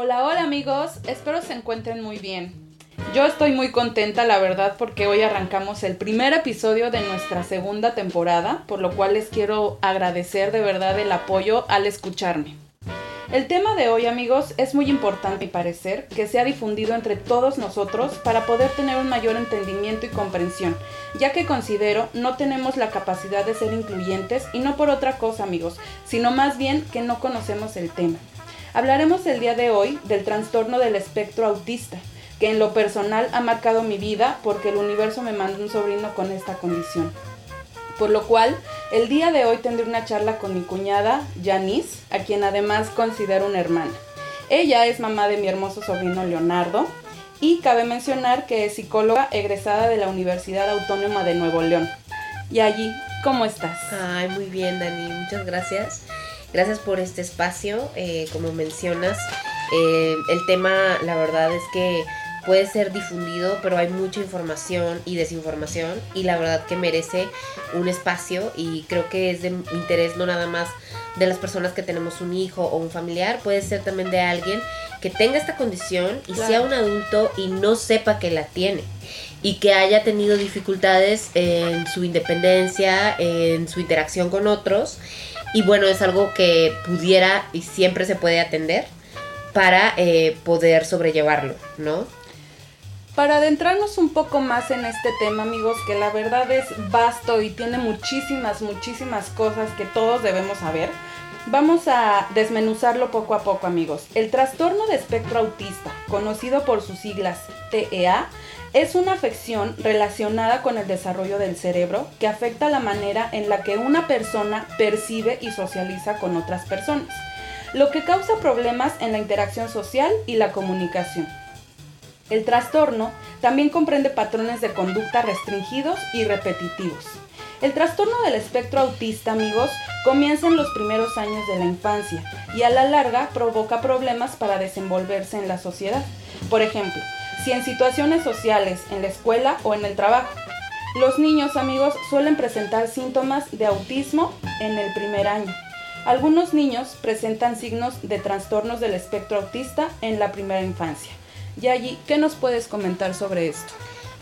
Hola, hola amigos, espero se encuentren muy bien. Yo estoy muy contenta, la verdad, porque hoy arrancamos el primer episodio de nuestra segunda temporada, por lo cual les quiero agradecer de verdad el apoyo al escucharme. El tema de hoy, amigos, es muy importante y parecer que sea difundido entre todos nosotros para poder tener un mayor entendimiento y comprensión, ya que considero no tenemos la capacidad de ser incluyentes y no por otra cosa, amigos, sino más bien que no conocemos el tema. Hablaremos el día de hoy del trastorno del espectro autista, que en lo personal ha marcado mi vida porque el universo me mandó un sobrino con esta condición. Por lo cual, el día de hoy tendré una charla con mi cuñada, Janice, a quien además considero una hermana. Ella es mamá de mi hermoso sobrino Leonardo y cabe mencionar que es psicóloga egresada de la Universidad Autónoma de Nuevo León. Y allí, ¿cómo estás? Ay, muy bien, Dani, muchas gracias. Gracias por este espacio, eh, como mencionas. Eh, el tema, la verdad es que puede ser difundido, pero hay mucha información y desinformación y la verdad que merece un espacio y creo que es de interés no nada más de las personas que tenemos un hijo o un familiar, puede ser también de alguien que tenga esta condición y sea un adulto y no sepa que la tiene y que haya tenido dificultades en su independencia, en su interacción con otros y bueno, es algo que pudiera y siempre se puede atender para eh, poder sobrellevarlo, ¿no? Para adentrarnos un poco más en este tema, amigos, que la verdad es vasto y tiene muchísimas, muchísimas cosas que todos debemos saber, vamos a desmenuzarlo poco a poco, amigos. El trastorno de espectro autista, conocido por sus siglas TEA, es una afección relacionada con el desarrollo del cerebro que afecta la manera en la que una persona percibe y socializa con otras personas, lo que causa problemas en la interacción social y la comunicación. El trastorno también comprende patrones de conducta restringidos y repetitivos. El trastorno del espectro autista, amigos, comienza en los primeros años de la infancia y a la larga provoca problemas para desenvolverse en la sociedad. Por ejemplo, si en situaciones sociales, en la escuela o en el trabajo. Los niños, amigos, suelen presentar síntomas de autismo en el primer año. Algunos niños presentan signos de trastornos del espectro autista en la primera infancia. Yayi, ¿qué nos puedes comentar sobre esto?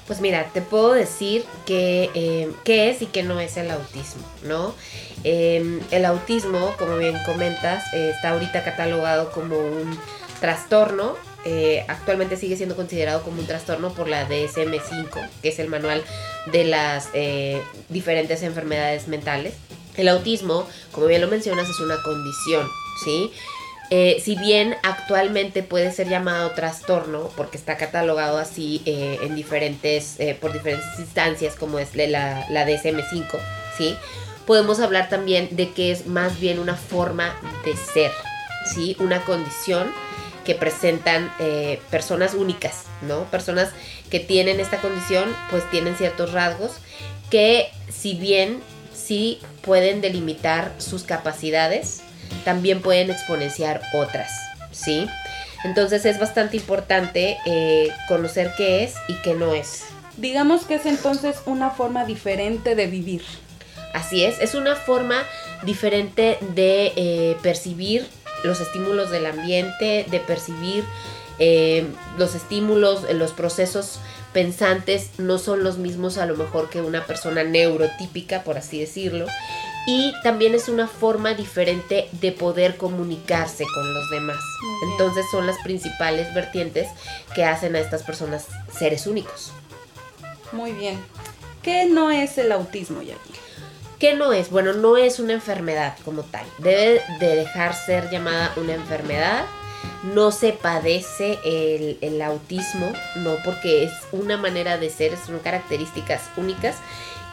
Pues mira, te puedo decir que, eh, qué es y qué no es el autismo, ¿no? Em, el autismo, como bien comentas, eh, está ahorita catalogado como un trastorno. Eh, actualmente sigue siendo considerado como un trastorno por la DSM-5, que es el manual de las diferentes enfermedades mentales. El autismo, como bien lo mencionas, es una condición, ¿sí? Eh, si bien actualmente puede ser llamado trastorno, porque está catalogado así eh, en diferentes, eh, por diferentes instancias, como es la, la DSM-5, ¿sí? Podemos hablar también de que es más bien una forma de ser, ¿sí? Una condición que presentan personas únicas, ¿no? Personas que tienen esta condición, pues tienen ciertos rasgos que si bien sí pueden delimitar sus capacidades, también pueden exponenciar otras, ¿sí? Entonces es bastante importante eh, conocer qué es y qué no es. Digamos que es entonces una forma diferente de vivir. Así es, es una forma diferente de eh, percibir los estímulos del ambiente, de percibir eh, los estímulos, los procesos pensantes no son los mismos a lo mejor que una persona neurotípica, por así decirlo y también es una forma diferente de poder comunicarse con los demás. Entonces son las principales vertientes que hacen a estas personas seres únicos. Muy bien. ¿Qué no es el autismo, Jackie? ¿Qué no es? Bueno, no es una enfermedad como tal. Debe de dejar ser llamada una enfermedad. No se padece el, el autismo, no, porque es una manera de ser, son características únicas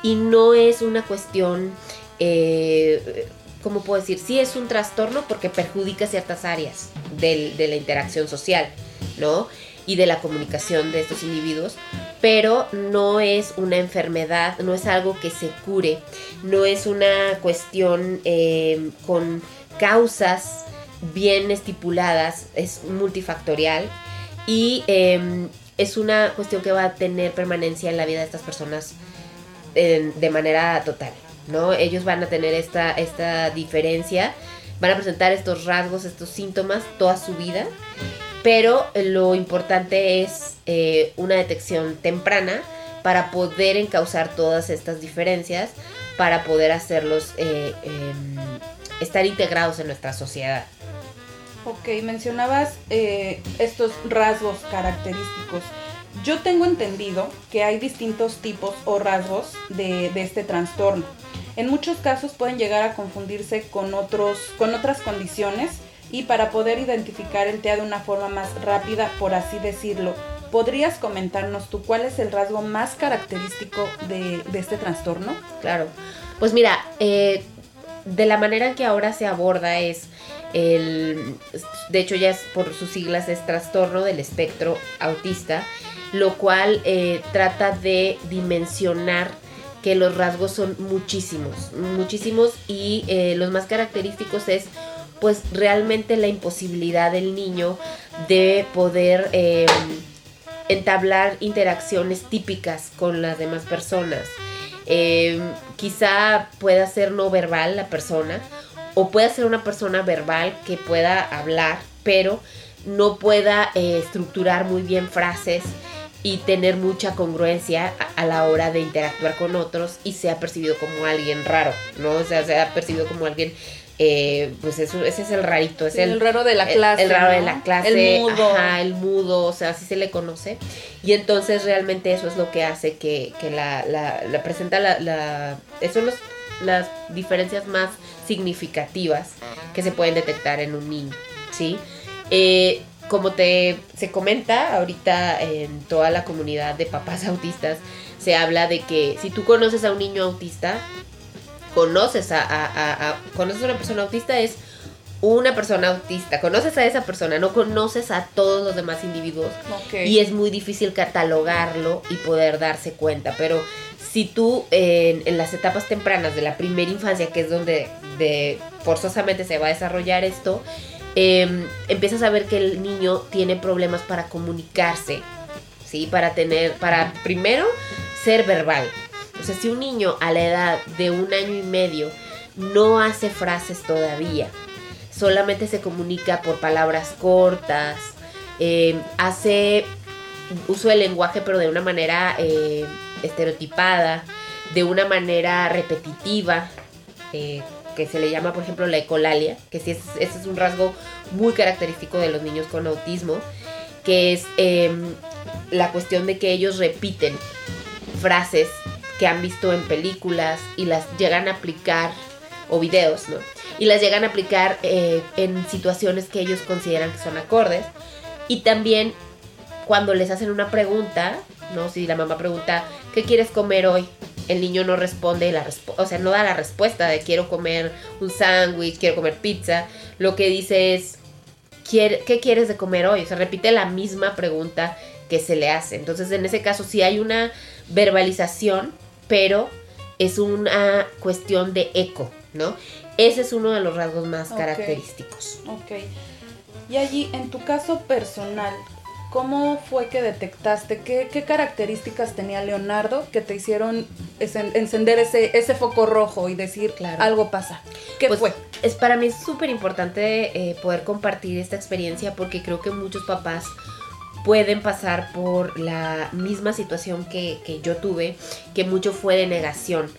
y no es una cuestión eh, ¿cómo puedo decir? Sí es un trastorno porque perjudica ciertas áreas de la interacción social, ¿no? Y de la comunicación de estos individuos, pero no es una enfermedad, no es algo que se cure, no es una cuestión eh, con causas bien estipuladas, es multifactorial y em, es una cuestión que va a tener permanencia en la vida de estas personas de manera total. ¿no? Ellos van a tener esta, esta diferencia, van a presentar estos rasgos, estos síntomas toda su vida pero lo importante es eh, una detección temprana para poder encauzar todas estas diferencias, para poder hacerlos eh, em, estar integrados en nuestra sociedad. Ok, mencionabas eh, estos rasgos característicos. Yo tengo entendido que hay distintos tipos o rasgos de, de, este trastorno. En muchos casos pueden llegar a confundirse con, otros, con otras condiciones y para poder identificar el TEA de una forma más rápida, por así decirlo, ¿podrías comentarnos tú cuál es el rasgo más característico de, este trastorno? Claro, pues mira, eh, de la manera en que ahora se aborda es el, de hecho ya es por sus siglas es trastorno del espectro autista, lo cual eh, trata de dimensionar que los rasgos son muchísimos, muchísimos y eh, los más característicos es pues realmente la imposibilidad del niño de poder em, entablar interacciones típicas con las demás personas. Em, quizá pueda ser no verbal la persona o pueda ser una persona verbal que pueda hablar, pero no pueda eh, estructurar muy bien frases y tener mucha congruencia a, la hora de interactuar con otros y sea percibido como alguien raro, ¿no? O sea, sea percibido como alguien eh, pues eso, ese es el rarito, es el, raro de la clase. El, raro de la clase. El mudo. el mudo, o sea, así se le conoce. Y entonces realmente eso es lo que hace que, la, la, presenta la, la son los, las diferencias más significativas que se pueden detectar en un niño, ¿sí? Eh, como te se comenta ahorita en toda la comunidad de papás autistas, se habla de que si tú conoces a un niño autista, conoces a, conoces a una persona autista es una persona autista, conoces a esa persona, no conoces a todos los demás individuos. Y es muy difícil catalogarlo y poder darse cuenta, pero si tú en, las etapas tempranas de la primera infancia, que es donde de, forzosamente se va a desarrollar esto, em, empiezas a ver que el niño tiene problemas para comunicarse, ¿sí? Para tener, para primero ser verbal, o sea, si un niño a la edad de un año y medio no hace frases todavía, solamente se comunica por palabras cortas, eh, hace uso del lenguaje pero de una manera eh, estereotipada, de una manera repetitiva, eh, que se le llama por ejemplo la ecolalia, que sí es, ese es un rasgo muy característico de los niños con autismo, que es em, la cuestión de que ellos repiten frases han visto en películas y las llegan a aplicar, o videos, ¿no? Y las llegan a aplicar eh, en situaciones que ellos consideran que son acordes. Y también cuando les hacen una pregunta, ¿no? Si la mamá pregunta, ¿qué quieres comer hoy? El niño no responde, o sea, no da la respuesta de quiero comer un sándwich, quiero comer pizza. Lo que dice es, ¿qué quieres de comer hoy? O sea, repite la misma pregunta que se le hace. Entonces, en ese caso, si hay una verbalización, pero es una cuestión de eco, ¿no? Ese es uno de los rasgos más característicos. Ok. Y allí, en tu caso personal, ¿cómo fue que detectaste? ¿Qué, características tenía Leonardo que te hicieron encender ese, ese foco rojo y decir, claro. algo pasa? ¿Qué pues, fue? Es, para mí es súper importante eh, poder compartir esta experiencia porque creo que muchos papás pueden pasar por la misma situación que, yo tuve, que mucho fue de negación,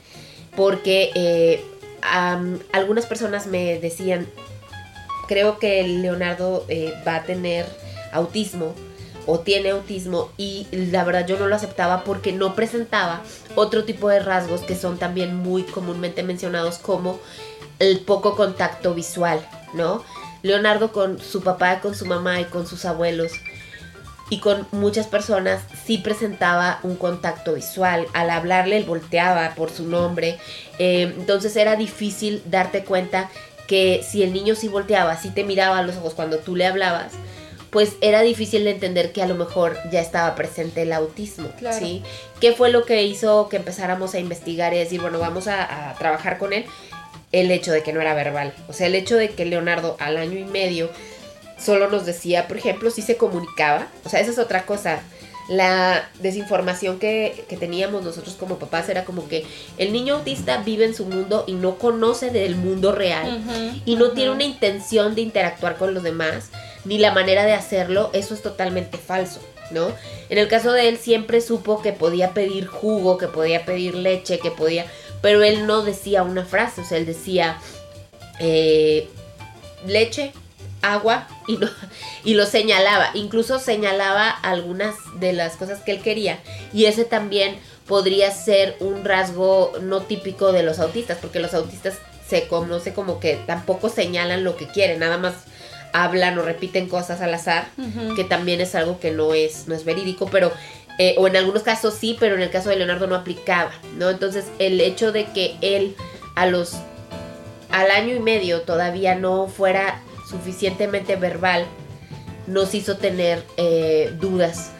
porque eh, algunas personas me decían, creo que Leonardo eh, va a tener autismo o tiene autismo y la verdad yo no lo aceptaba porque no presentaba otro tipo de rasgos que son también muy comúnmente mencionados como el poco contacto visual, ¿no? Leonardo con su papá, con su mamá y con sus abuelos y con muchas personas sí presentaba un contacto visual. Al hablarle, él volteaba por su nombre. Eh, entonces era difícil darte cuenta que si el niño sí volteaba, sí te miraba a los ojos cuando tú le hablabas, pues era difícil de entender que a lo mejor ya estaba presente el autismo, ¿sí? ¿Qué fue lo que hizo que empezáramos a investigar y decir, bueno, vamos a, a trabajar con él? El hecho de que no era verbal. O sea, el hecho de que Leonardo al año y medio solo nos decía, por ejemplo, si se comunicaba. O sea, esa es otra cosa. La desinformación que, teníamos nosotros como papás era como que el niño autista vive en su mundo y no conoce del mundo real y no tiene una intención de interactuar con los demás. ni la manera de hacerlo, eso es totalmente falso, ¿no? En el caso de él siempre supo que podía pedir jugo, que podía pedir leche, que podía, pero él no decía una frase, o sea, él decía eh, leche, agua y, y lo señalaba, incluso señalaba algunas de las cosas que él quería. Y ese también podría ser un rasgo no típico de los autistas, porque los autistas se conoce como que tampoco señalan lo que quieren, nada más hablan o repiten cosas al azar, que también es algo que no es, no es verídico, pero, eh, o en algunos casos sí, pero en el caso de Leonardo no aplicaba, ¿no? Entonces el hecho de que él a los, al año y medio todavía no fuera suficientemente verbal, nos hizo tener eh, dudas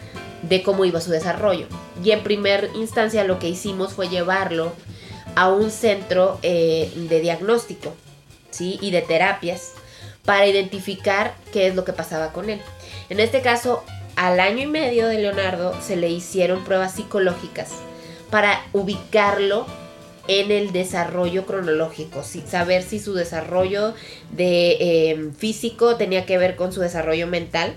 de cómo iba su desarrollo. Y en primer instancia lo que hicimos fue llevarlo a un centro eh, de diagnóstico ¿sí? y de terapias para identificar qué es lo que pasaba con él. En este caso, al año y medio de Leonardo se le hicieron pruebas psicológicas para ubicarlo en el desarrollo cronológico, saber si su desarrollo de em, físico tenía que ver con su desarrollo mental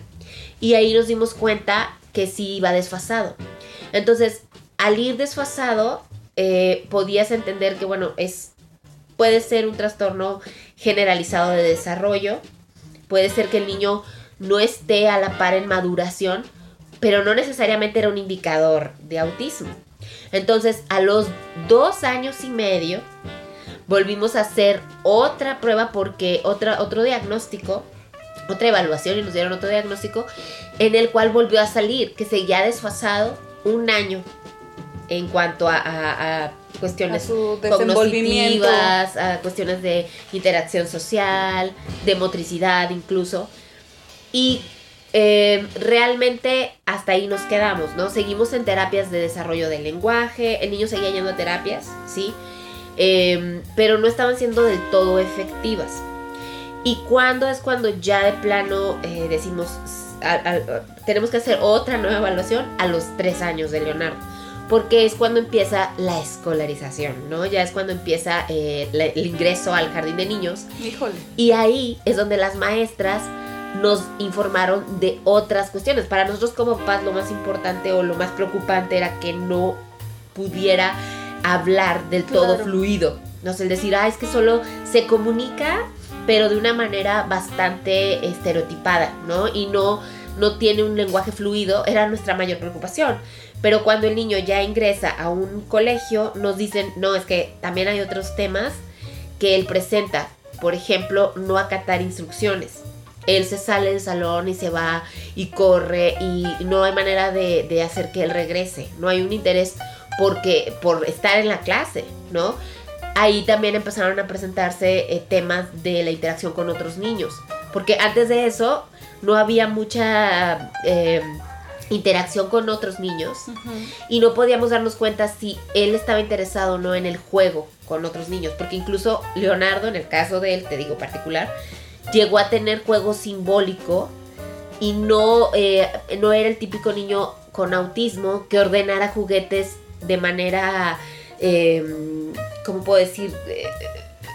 y ahí nos dimos cuenta que sí iba desfasado. Entonces, al ir desfasado, eh, podías entender que, bueno, es, puede ser un trastorno generalizado de desarrollo, puede ser que el niño no esté a la par en maduración, pero no necesariamente era un indicador de autismo. Entonces, a los dos años y medio, volvimos a hacer otra prueba porque otra, otro diagnóstico otra evaluación y nos dieron otro diagnóstico en el cual volvió a salir que seguía desfasado un año en cuanto a, cuestiones cognitivas, a cuestiones de interacción social, de motricidad incluso. Y eh, realmente hasta ahí nos quedamos, ¿no? Seguimos en terapias de desarrollo del lenguaje, el niño seguía yendo a terapias, ¿sí? Eh, pero no estaban siendo del todo efectivas. ¿Y cuándo es cuando ya de plano eh, decimos, tenemos que hacer otra nueva evaluación? A los tres años de Leonardo. Porque es cuando empieza la escolarización, ¿no? Ya es cuando empieza eh, el ingreso al jardín de niños. Híjole. Y ahí es donde las maestras nos informaron de otras cuestiones. Para nosotros como papás lo más importante o lo más preocupante era que no pudiera hablar del todo fluido. No sé, el decir, ah, es que solo se comunica pero de una manera bastante estereotipada, ¿no? Y no, no tiene un lenguaje fluido, era nuestra mayor preocupación. Pero cuando el niño ya ingresa a un colegio, nos dicen, no, es que también hay otros temas que él presenta. Por ejemplo, no acatar instrucciones. Él se sale del salón y se va y corre y no hay manera de, de hacer que él regrese. No hay un interés porque, por estar en la clase, ¿no? ahí también empezaron a presentarse eh, temas de la interacción con otros niños. Porque antes de eso no había mucha eh, interacción con otros niños y no podíamos darnos cuenta si él estaba interesado o no en el juego con otros niños. Porque incluso Leonardo, en el caso de él, te digo particular, llegó a tener juego simbólico y no, eh, no era el típico niño con autismo que ordenara juguetes de manera eh, ¿cómo puedo decir? Eh,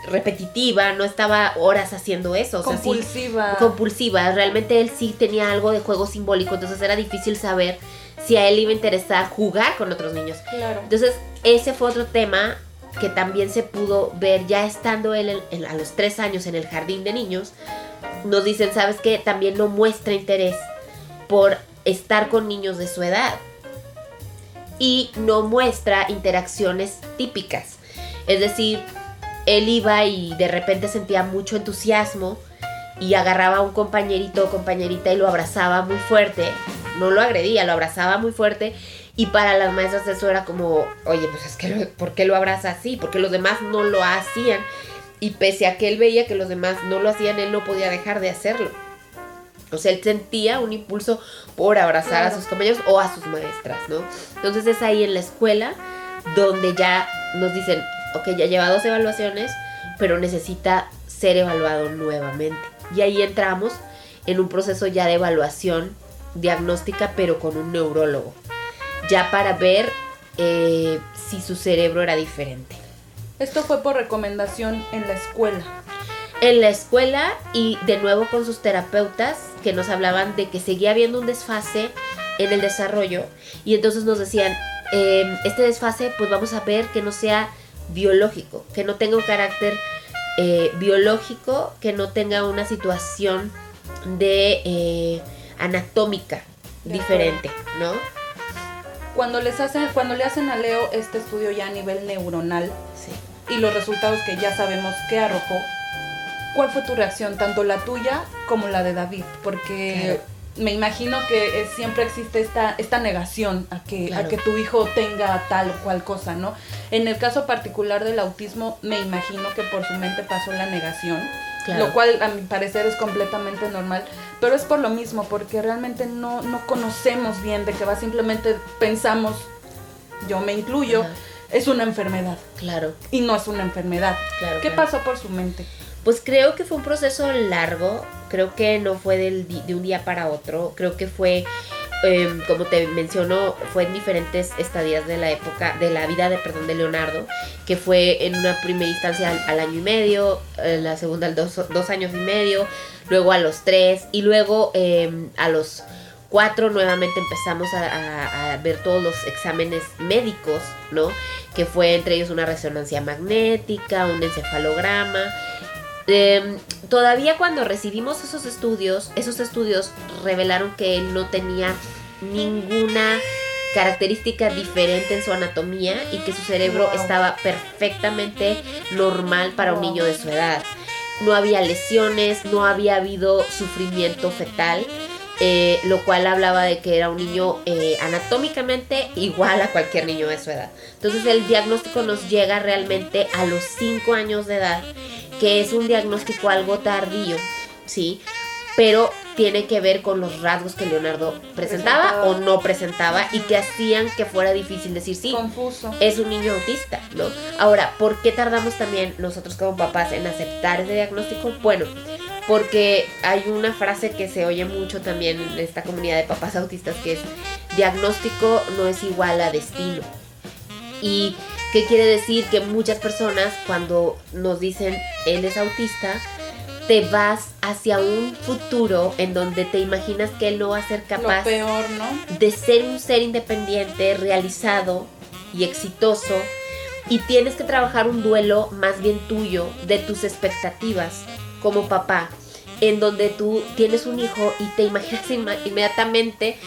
repetitiva, no estaba horas haciendo eso. compulsiva. compulsiva. Realmente él sí tenía algo de juego simbólico, entonces era difícil saber si a él iba a interesar jugar con otros niños. Claro. Entonces, ese fue otro tema que también se pudo ver ya estando él a los tres años en el jardín de niños. Nos dicen, ¿sabes qué? También no muestra interés por estar con niños de su edad. Y no muestra interacciones típicas. Es decir, él iba y de repente sentía mucho entusiasmo y agarraba a un compañerito o compañerita y lo abrazaba muy fuerte. No lo agredía, lo abrazaba muy fuerte. Y para las maestras eso era como, oye, pues es que, ¿por qué lo abraza así? Porque los demás no lo hacían. Y pese a que él veía que los demás no lo hacían, él no podía dejar de hacerlo. O sea, él sentía un impulso por abrazar a sus compañeros o a sus maestras, ¿no? Entonces es ahí en la escuela donde ya nos dicen, ok, ya lleva dos evaluaciones, pero necesita ser evaluado nuevamente. Y ahí entramos en un proceso ya de evaluación diagnóstica, pero con un neurólogo, ya para ver eh, si su cerebro era diferente. Esto fue por recomendación en la escuela. En la escuela y de nuevo con sus terapeutas que nos hablaban de que seguía habiendo un desfase en el desarrollo y entonces nos decían, em, este desfase pues vamos a ver que no sea biológico, que no tenga un carácter eh, biológico, que no tenga una situación de eh, anatómica diferente, ¿no? Cuando les hacen, cuando le hacen a Leo este estudio ya a nivel neuronal y los resultados que ya sabemos que arrojó, ¿cuál fue tu reacción, tanto la tuya como la de David? Porque me imagino que siempre existe esta, esta negación a que, a que tu hijo tenga tal o cual cosa, ¿no? En el caso particular del autismo, me imagino que por su mente pasó la negación, lo cual a mi parecer es completamente normal, pero es por lo mismo, porque realmente no, no conocemos bien de qué va, simplemente pensamos, yo me incluyo, es una enfermedad. Claro. Y no es una enfermedad. Claro. ¿Qué pasó por su mente? Pues creo que fue un proceso largo, creo que no fue del de un día para otro, creo que fue, em, como te menciono, fue en diferentes estadías de la época, de la vida de, perdón, de Leonardo, que fue en una primera instancia al, año y medio, en la segunda al dos, dos, años y medio, luego a los tres y luego em, a los cuatro nuevamente empezamos a, a, ver todos los exámenes médicos, ¿no? Que fue entre ellos una resonancia magnética, un encefalograma Em, todavía cuando recibimos esos estudios, esos estudios revelaron que él no tenía ninguna característica diferente en su anatomía y que su cerebro estaba perfectamente normal para un niño de su edad. No había lesiones, no había habido sufrimiento fetal. Eh, lo cual hablaba de que era un niño eh, anatómicamente igual a cualquier niño de su edad. Entonces el diagnóstico nos llega realmente a los 5 años de edad que es un diagnóstico algo tardío, ¿sí? Pero tiene que ver con los rasgos que Leonardo presentaba, o no presentaba y que hacían que fuera difícil decir sí. Confuso. Es un niño autista, ¿no? Ahora, ¿por qué tardamos también nosotros como papás en aceptar ese diagnóstico? Bueno, porque hay una frase que se oye mucho también en esta comunidad de papás autistas que es diagnóstico no es igual a destino. Y ¿Qué quiere decir? Que muchas personas cuando nos dicen él es autista, te vas hacia un futuro en donde te imaginas que él no va a ser capaz peor, ¿no? de ser un ser independiente, realizado y exitoso. Y tienes que trabajar un duelo más bien tuyo de tus expectativas como papá, en donde tú tienes un hijo y te imaginas inmediatamente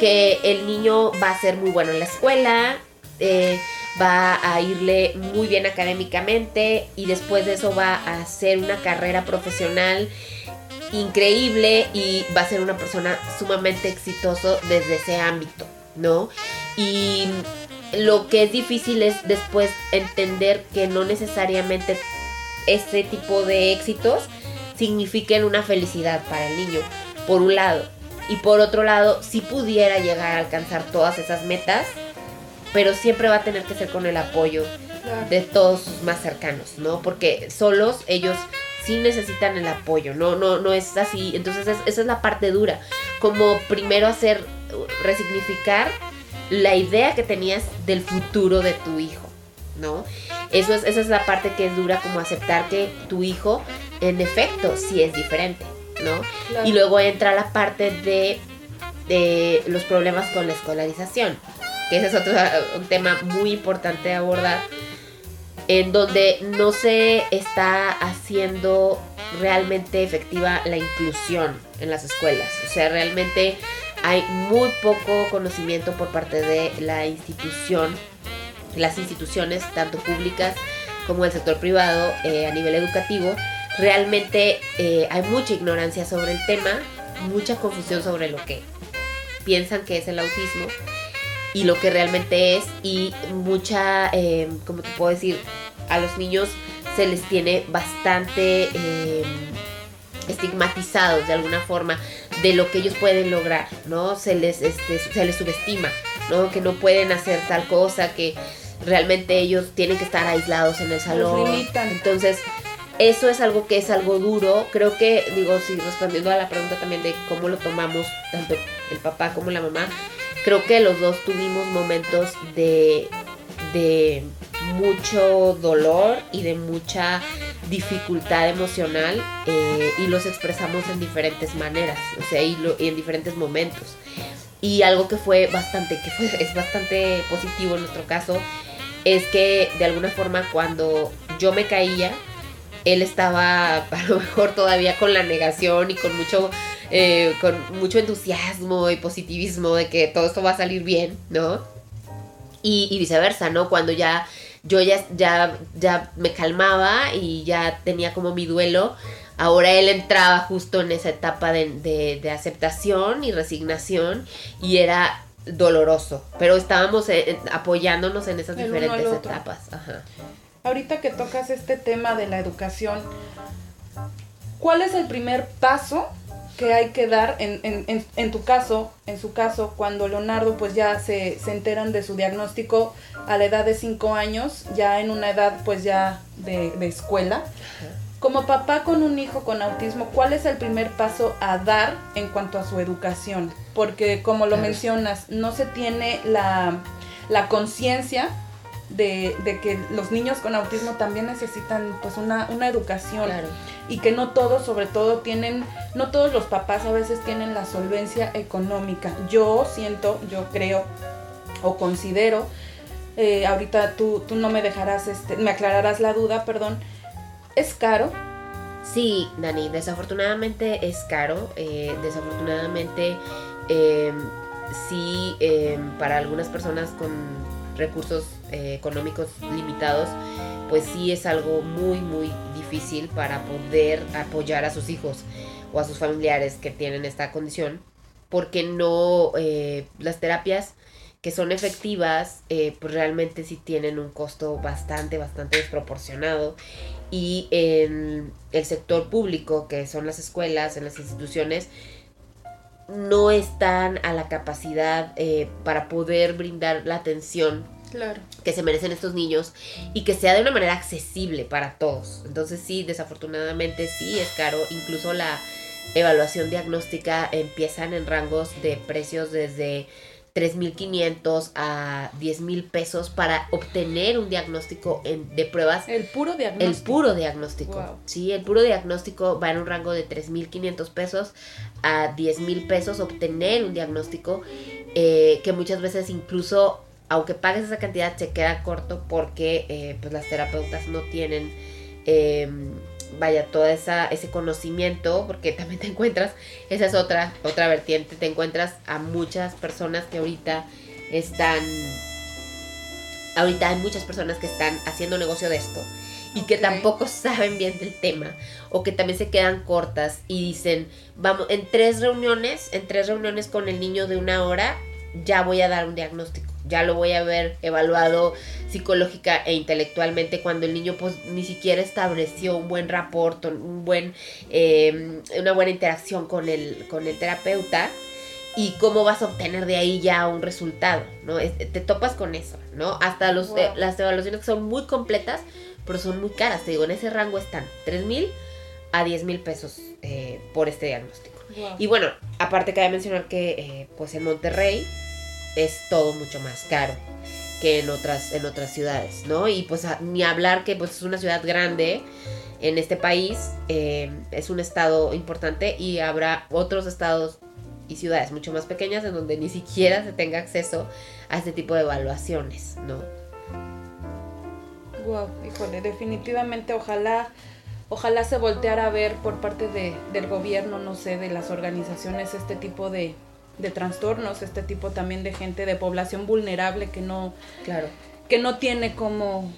que el niño va a ser muy bueno en la escuela, eh, va a irle muy bien académicamente y después de eso va a hacer una carrera profesional increíble y va a ser una persona sumamente exitoso desde ese ámbito, ¿no? Y lo que es difícil es después entender que no necesariamente ese tipo de éxitos signifiquen una felicidad para el niño, por un lado. Y por otro lado, si pudiera llegar a alcanzar todas esas metas, pero siempre va a tener que ser con el apoyo de todos sus más cercanos, ¿no? Porque solos ellos sí necesitan el apoyo, no, no, no es así. Entonces esa es la parte dura, como primero hacer, resignificar la idea que tenías del futuro de tu hijo, ¿no? Eso es, esa es la parte que es dura, como aceptar que tu hijo, en efecto, sí es diferente, ¿no? Y luego entra la parte de, de los problemas con la escolarización que ese es otro un tema muy importante de abordar, en donde no se está haciendo realmente efectiva la inclusión en las escuelas. O sea, realmente hay muy poco conocimiento por parte de la institución, las instituciones, tanto públicas como el sector privado eh, a nivel educativo. Realmente eh, hay mucha ignorancia sobre el tema, mucha confusión sobre lo que piensan que es el autismo y lo que realmente es y mucha, eh, como te puedo decir, a los niños se les tiene bastante eh, estigmatizados de alguna forma de lo que ellos pueden lograr, ¿no? Se les, este, se les subestima, ¿no? Que no pueden hacer tal cosa, que realmente ellos tienen que estar aislados en el salón. Entonces, eso es algo que es algo duro. Creo que, digo, sí, respondiendo a la pregunta también de cómo lo tomamos, tanto el papá como la mamá, creo que los dos tuvimos momentos de, de mucho dolor y de mucha dificultad emocional eh, y los expresamos en diferentes maneras, o sea, y, en diferentes momentos. Y algo que fue bastante, que fue, es bastante positivo en nuestro caso, es que de alguna forma cuando yo me caía, él estaba a lo mejor todavía con la negación y con mucho, eh, con mucho entusiasmo y positivismo de que todo esto va a salir bien, ¿no? Y, y viceversa, ¿no? Cuando ya yo ya, ya, ya me calmaba y ya tenía como mi duelo, ahora él entraba justo en esa etapa de, de, aceptación y resignación y era doloroso, pero estábamos eh, apoyándonos en esas diferentes etapas. Ahorita que tocas este tema de la educación, ¿cuál es el primer paso que hay que dar en, en, en, tu caso, en su caso, cuando Leonardo pues ya se, se enteran de su diagnóstico a la edad de 5 años, ya en una edad pues ya de, de escuela. Como papá con un hijo con autismo, ¿cuál es el primer paso a dar en cuanto a su educación? Porque como lo mencionas, no se tiene la, la conciencia de, de, que los niños con autismo también necesitan pues una, una educación. Claro y que no todos, sobre todo, tienen, no todos los papás a veces tienen la solvencia económica. Yo siento, yo creo o considero, eh, ahorita tú, tú no me dejarás, este, me aclararás la duda, perdón, ¿es caro? Sí, Dani, desafortunadamente es caro, eh, desafortunadamente em, sí, em, para algunas personas con recursos eh, económicos limitados, pues sí es algo muy, muy difícil para poder apoyar a sus hijos o a sus familiares que tienen esta condición, porque no, eh, las terapias que son efectivas, eh, pues realmente sí tienen un costo bastante, bastante desproporcionado. Y en el sector público, que son las escuelas, en las instituciones, no están a la capacidad eh, para poder brindar la atención que se merecen estos niños y que sea de una manera accesible para todos. Entonces sí, desafortunadamente sí es caro. Incluso la evaluación diagnóstica empiezan en rangos de precios desde 3.500 a 10.000 pesos para obtener un diagnóstico de pruebas. El puro diagnóstico. El puro diagnóstico. Sí, el puro diagnóstico va en un rango de 3.500 pesos a 10.000 pesos obtener un diagnóstico eh, que muchas veces incluso aunque pagues esa cantidad, se queda corto porque eh, pues las terapeutas no tienen, em, vaya, todo esa, ese conocimiento, porque también te encuentras, esa es otra, otra vertiente, te encuentras a muchas personas que ahorita están, ahorita hay muchas personas que están haciendo negocio de esto y que tampoco saben bien del tema o que también se quedan cortas y dicen, vamos, en tres reuniones, en tres reuniones con el niño de una hora, ya voy a dar un diagnóstico ya lo voy a ver evaluado psicológica e intelectualmente cuando el niño pues ni siquiera estableció un buen rapport, un buen, em, una buena interacción con el, con el terapeuta y cómo vas a obtener de ahí ya un resultado, ¿no? te topas con eso, ¿no? Hasta los, eh, las evaluaciones que son muy completas, pero son muy caras, te digo, en ese rango están 3 mil a 10 mil pesos eh, por este diagnóstico. Y bueno, aparte cabe mencionar que eh, pues en Monterrey es todo mucho más caro que en otras, en otras ciudades, ¿no? Y pues ni hablar que pues es una ciudad grande en este país, eh, es un estado importante y habrá otros estados y ciudades mucho más pequeñas en donde ni siquiera se tenga acceso a este tipo de evaluaciones, ¿no? Wow, híjole, definitivamente ojalá, ojalá se volteara a ver por parte de, del gobierno, no sé, de las organizaciones, este tipo de, de trastornos, este tipo también de gente de población vulnerable que no, claro. que no tiene como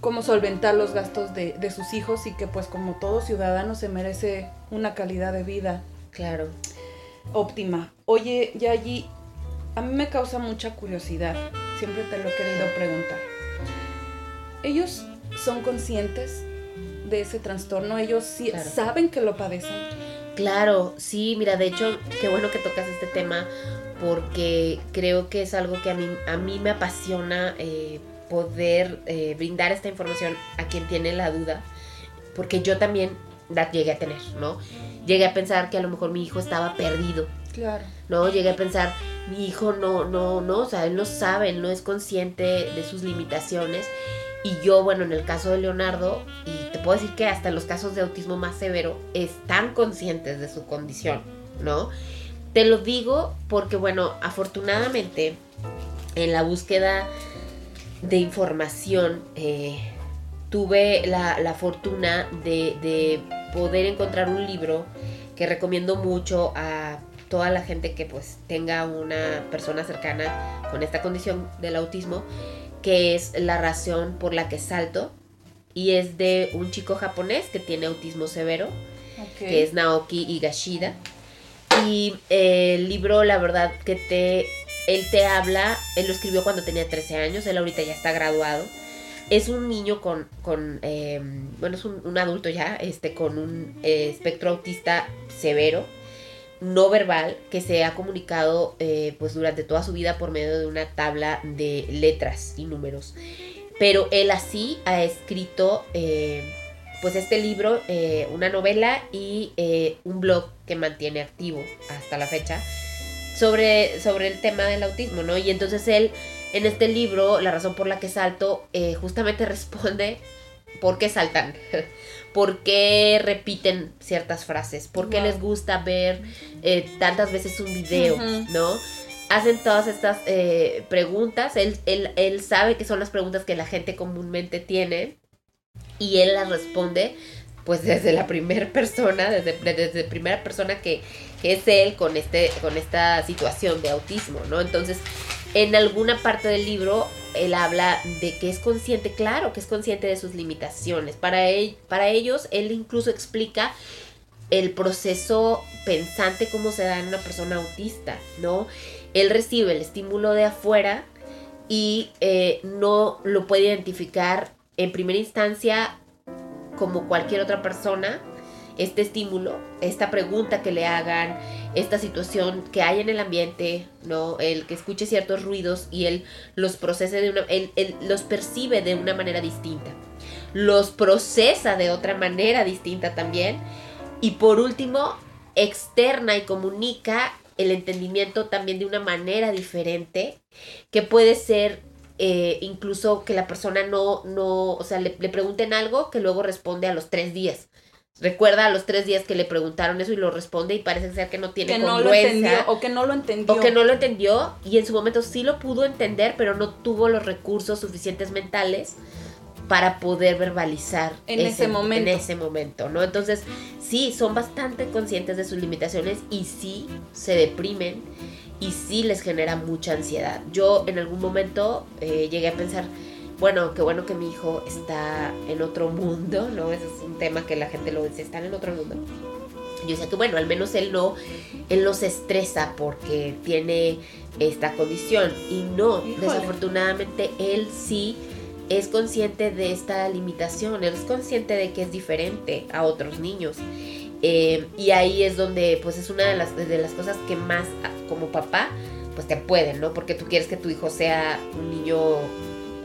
cómo solventar los gastos de, de, sus hijos y que pues como todo ciudadano se merece una calidad de vida. Claro. Óptima. Oye, ya allí, a mí me causa mucha curiosidad, siempre te lo he querido preguntar. ¿Ellos son conscientes de ese trastorno? ¿Ellos sí saben que lo padecen? Claro, sí, mira, de hecho, qué bueno que tocas este tema porque creo que es algo que a mí, a mí me apasiona eh, poder eh, brindar esta información a quien tiene la duda, porque yo también la llegué a tener, ¿no? Llegué a pensar que a lo mejor mi hijo estaba perdido. Claro. ¿No? Llegué a pensar, mi hijo no, no, no, o sea, él no sabe, él no es consciente de sus limitaciones Y yo, bueno, en el caso de Leonardo, y te puedo decir que hasta los casos de autismo más severo, están conscientes de su condición, ¿no? Te lo digo porque, bueno, afortunadamente, en la búsqueda de información, eh, tuve la, fortuna de, de poder encontrar un libro que recomiendo mucho a toda la gente que pues tenga una persona cercana con esta condición del autismo, que es la razón por la que salto. Y es de un chico japonés que tiene autismo severo, que es Naoki Higashida. Y eh, el libro, la verdad, que te, él te habla, él lo escribió cuando tenía 13 años, él ahorita ya está graduado. Es un niño con, con em, bueno, es un, adulto ya, este, con un eh, espectro autista severo no verbal que se ha comunicado eh, pues durante toda su vida por medio de una tabla de letras y números. Pero él así ha escrito eh, pues este libro, eh, una novela y un blog que mantiene activo hasta la fecha sobre, sobre el tema del autismo, ¿no? Y entonces él en este libro, la razón por la que salto, justamente responde por qué saltan. Por qué repiten ciertas frases, por qué les gusta ver eh, tantas veces un video, ¿no? Hacen todas estas eh, preguntas, él, él, sabe que son las preguntas que la gente comúnmente tiene y él las responde pues desde la primera persona, desde, desde primera persona que, que, es él con, este, con esta situación de autismo, ¿no? Entonces, en alguna parte del libro él habla de que es consciente, claro, que es consciente de sus limitaciones. Para, él, para ellos, él incluso explica el proceso pensante cómo se da en una persona autista, ¿no? Él recibe el estímulo de afuera y eh, no lo puede identificar en primera instancia como cualquier otra persona, este estímulo, esta pregunta que le hagan, esta situación que hay en el ambiente, ¿no? El que escuche ciertos ruidos y él los procese de una, él, los percibe de una manera distinta. Los procesa de otra manera distinta también. Y por último, externa y comunica el entendimiento también de una manera diferente, que puede ser eh, incluso que la persona no, no, o sea, le, le pregunten algo que luego responde a los tres días recuerda a los tres días que le preguntaron eso y lo responde y parece ser que no tiene que no lo entendió o que no lo entendió. o que no lo entendió y en su momento sí lo pudo entender pero no tuvo los recursos suficientes mentales para poder verbalizar en ese, momento en ese momento no entonces sí son bastante conscientes de sus limitaciones y sí se deprimen y sí les genera mucha ansiedad. Yo en algún momento eh, llegué a pensar bueno, qué bueno que mi hijo está en otro mundo, ¿no? Ese es un tema que la gente lo dice, están en otro mundo. Yo sé que bueno, al menos él no, él no se estresa porque tiene esta condición. Y no, desafortunadamente él sí es consciente de esta limitación, él es consciente de que es diferente a otros niños. Eh, y ahí es donde pues es una de las, de las cosas que más como papá pues te pueden, ¿no? Porque tú quieres que tu hijo sea un niño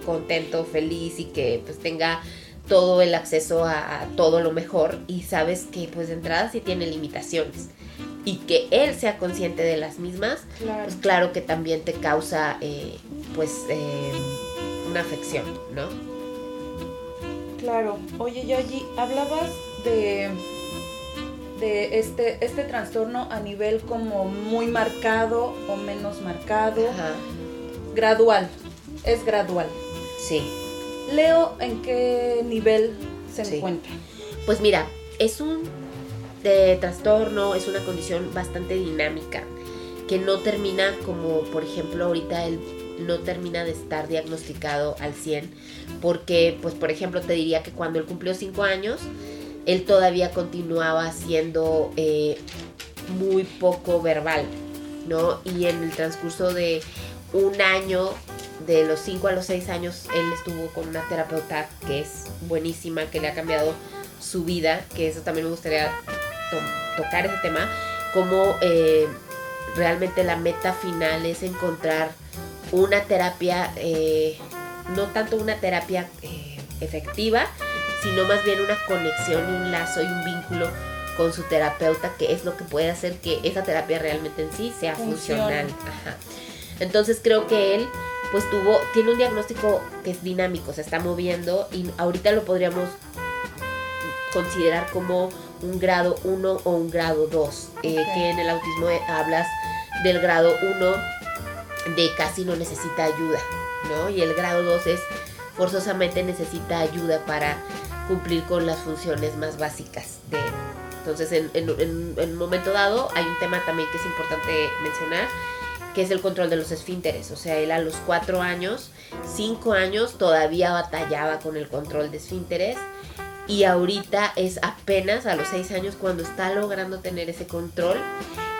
contento, feliz y que pues tenga todo el acceso a, todo lo mejor y sabes que pues de entrada sí tiene limitaciones y que él sea consciente de las mismas, pues claro que también te causa eh, pues eh, una afección, ¿no? Claro. Oye, Yogi, hablabas de de este, este trastorno a nivel como muy marcado o menos marcado, gradual, es gradual. Sí. Leo, ¿en qué nivel se encuentra? Pues mira, es un de trastorno, es una condición bastante dinámica, que no termina como, por ejemplo, ahorita él no termina de estar diagnosticado al 100, porque, pues, por ejemplo, te diría que cuando él cumplió 5 años, él todavía continuaba siendo eh, muy poco verbal, ¿no? Y en el transcurso de un año de los 5 a los 6 años él estuvo con una terapeuta que es buenísima, que le ha cambiado su vida, que eso también me gustaría tocar ese tema, como eh, realmente la meta final es encontrar una terapia, eh, no tanto una terapia eh, efectiva, sino más bien una conexión y un lazo y un vínculo con su terapeuta, que es lo que puede hacer que esa terapia realmente en sí sea funcional. Entonces creo que él pues tuvo, tiene un diagnóstico que es dinámico, se está moviendo y ahorita lo podríamos considerar como un grado 1 o un grado 2, eh, que en el autismo eh, hablas del grado 1 de casi no necesita ayuda, ¿no? Y el grado 2 es forzosamente necesita ayuda para cumplir con las funciones más básicas de... Entonces, en, en, en un momento dado hay un tema también que es importante mencionar, que es el control de los esfínteres. O sea, él a los 4 años, 5 años, todavía batallaba con el control de esfínteres y ahorita es apenas a los 6 años cuando está logrando tener ese control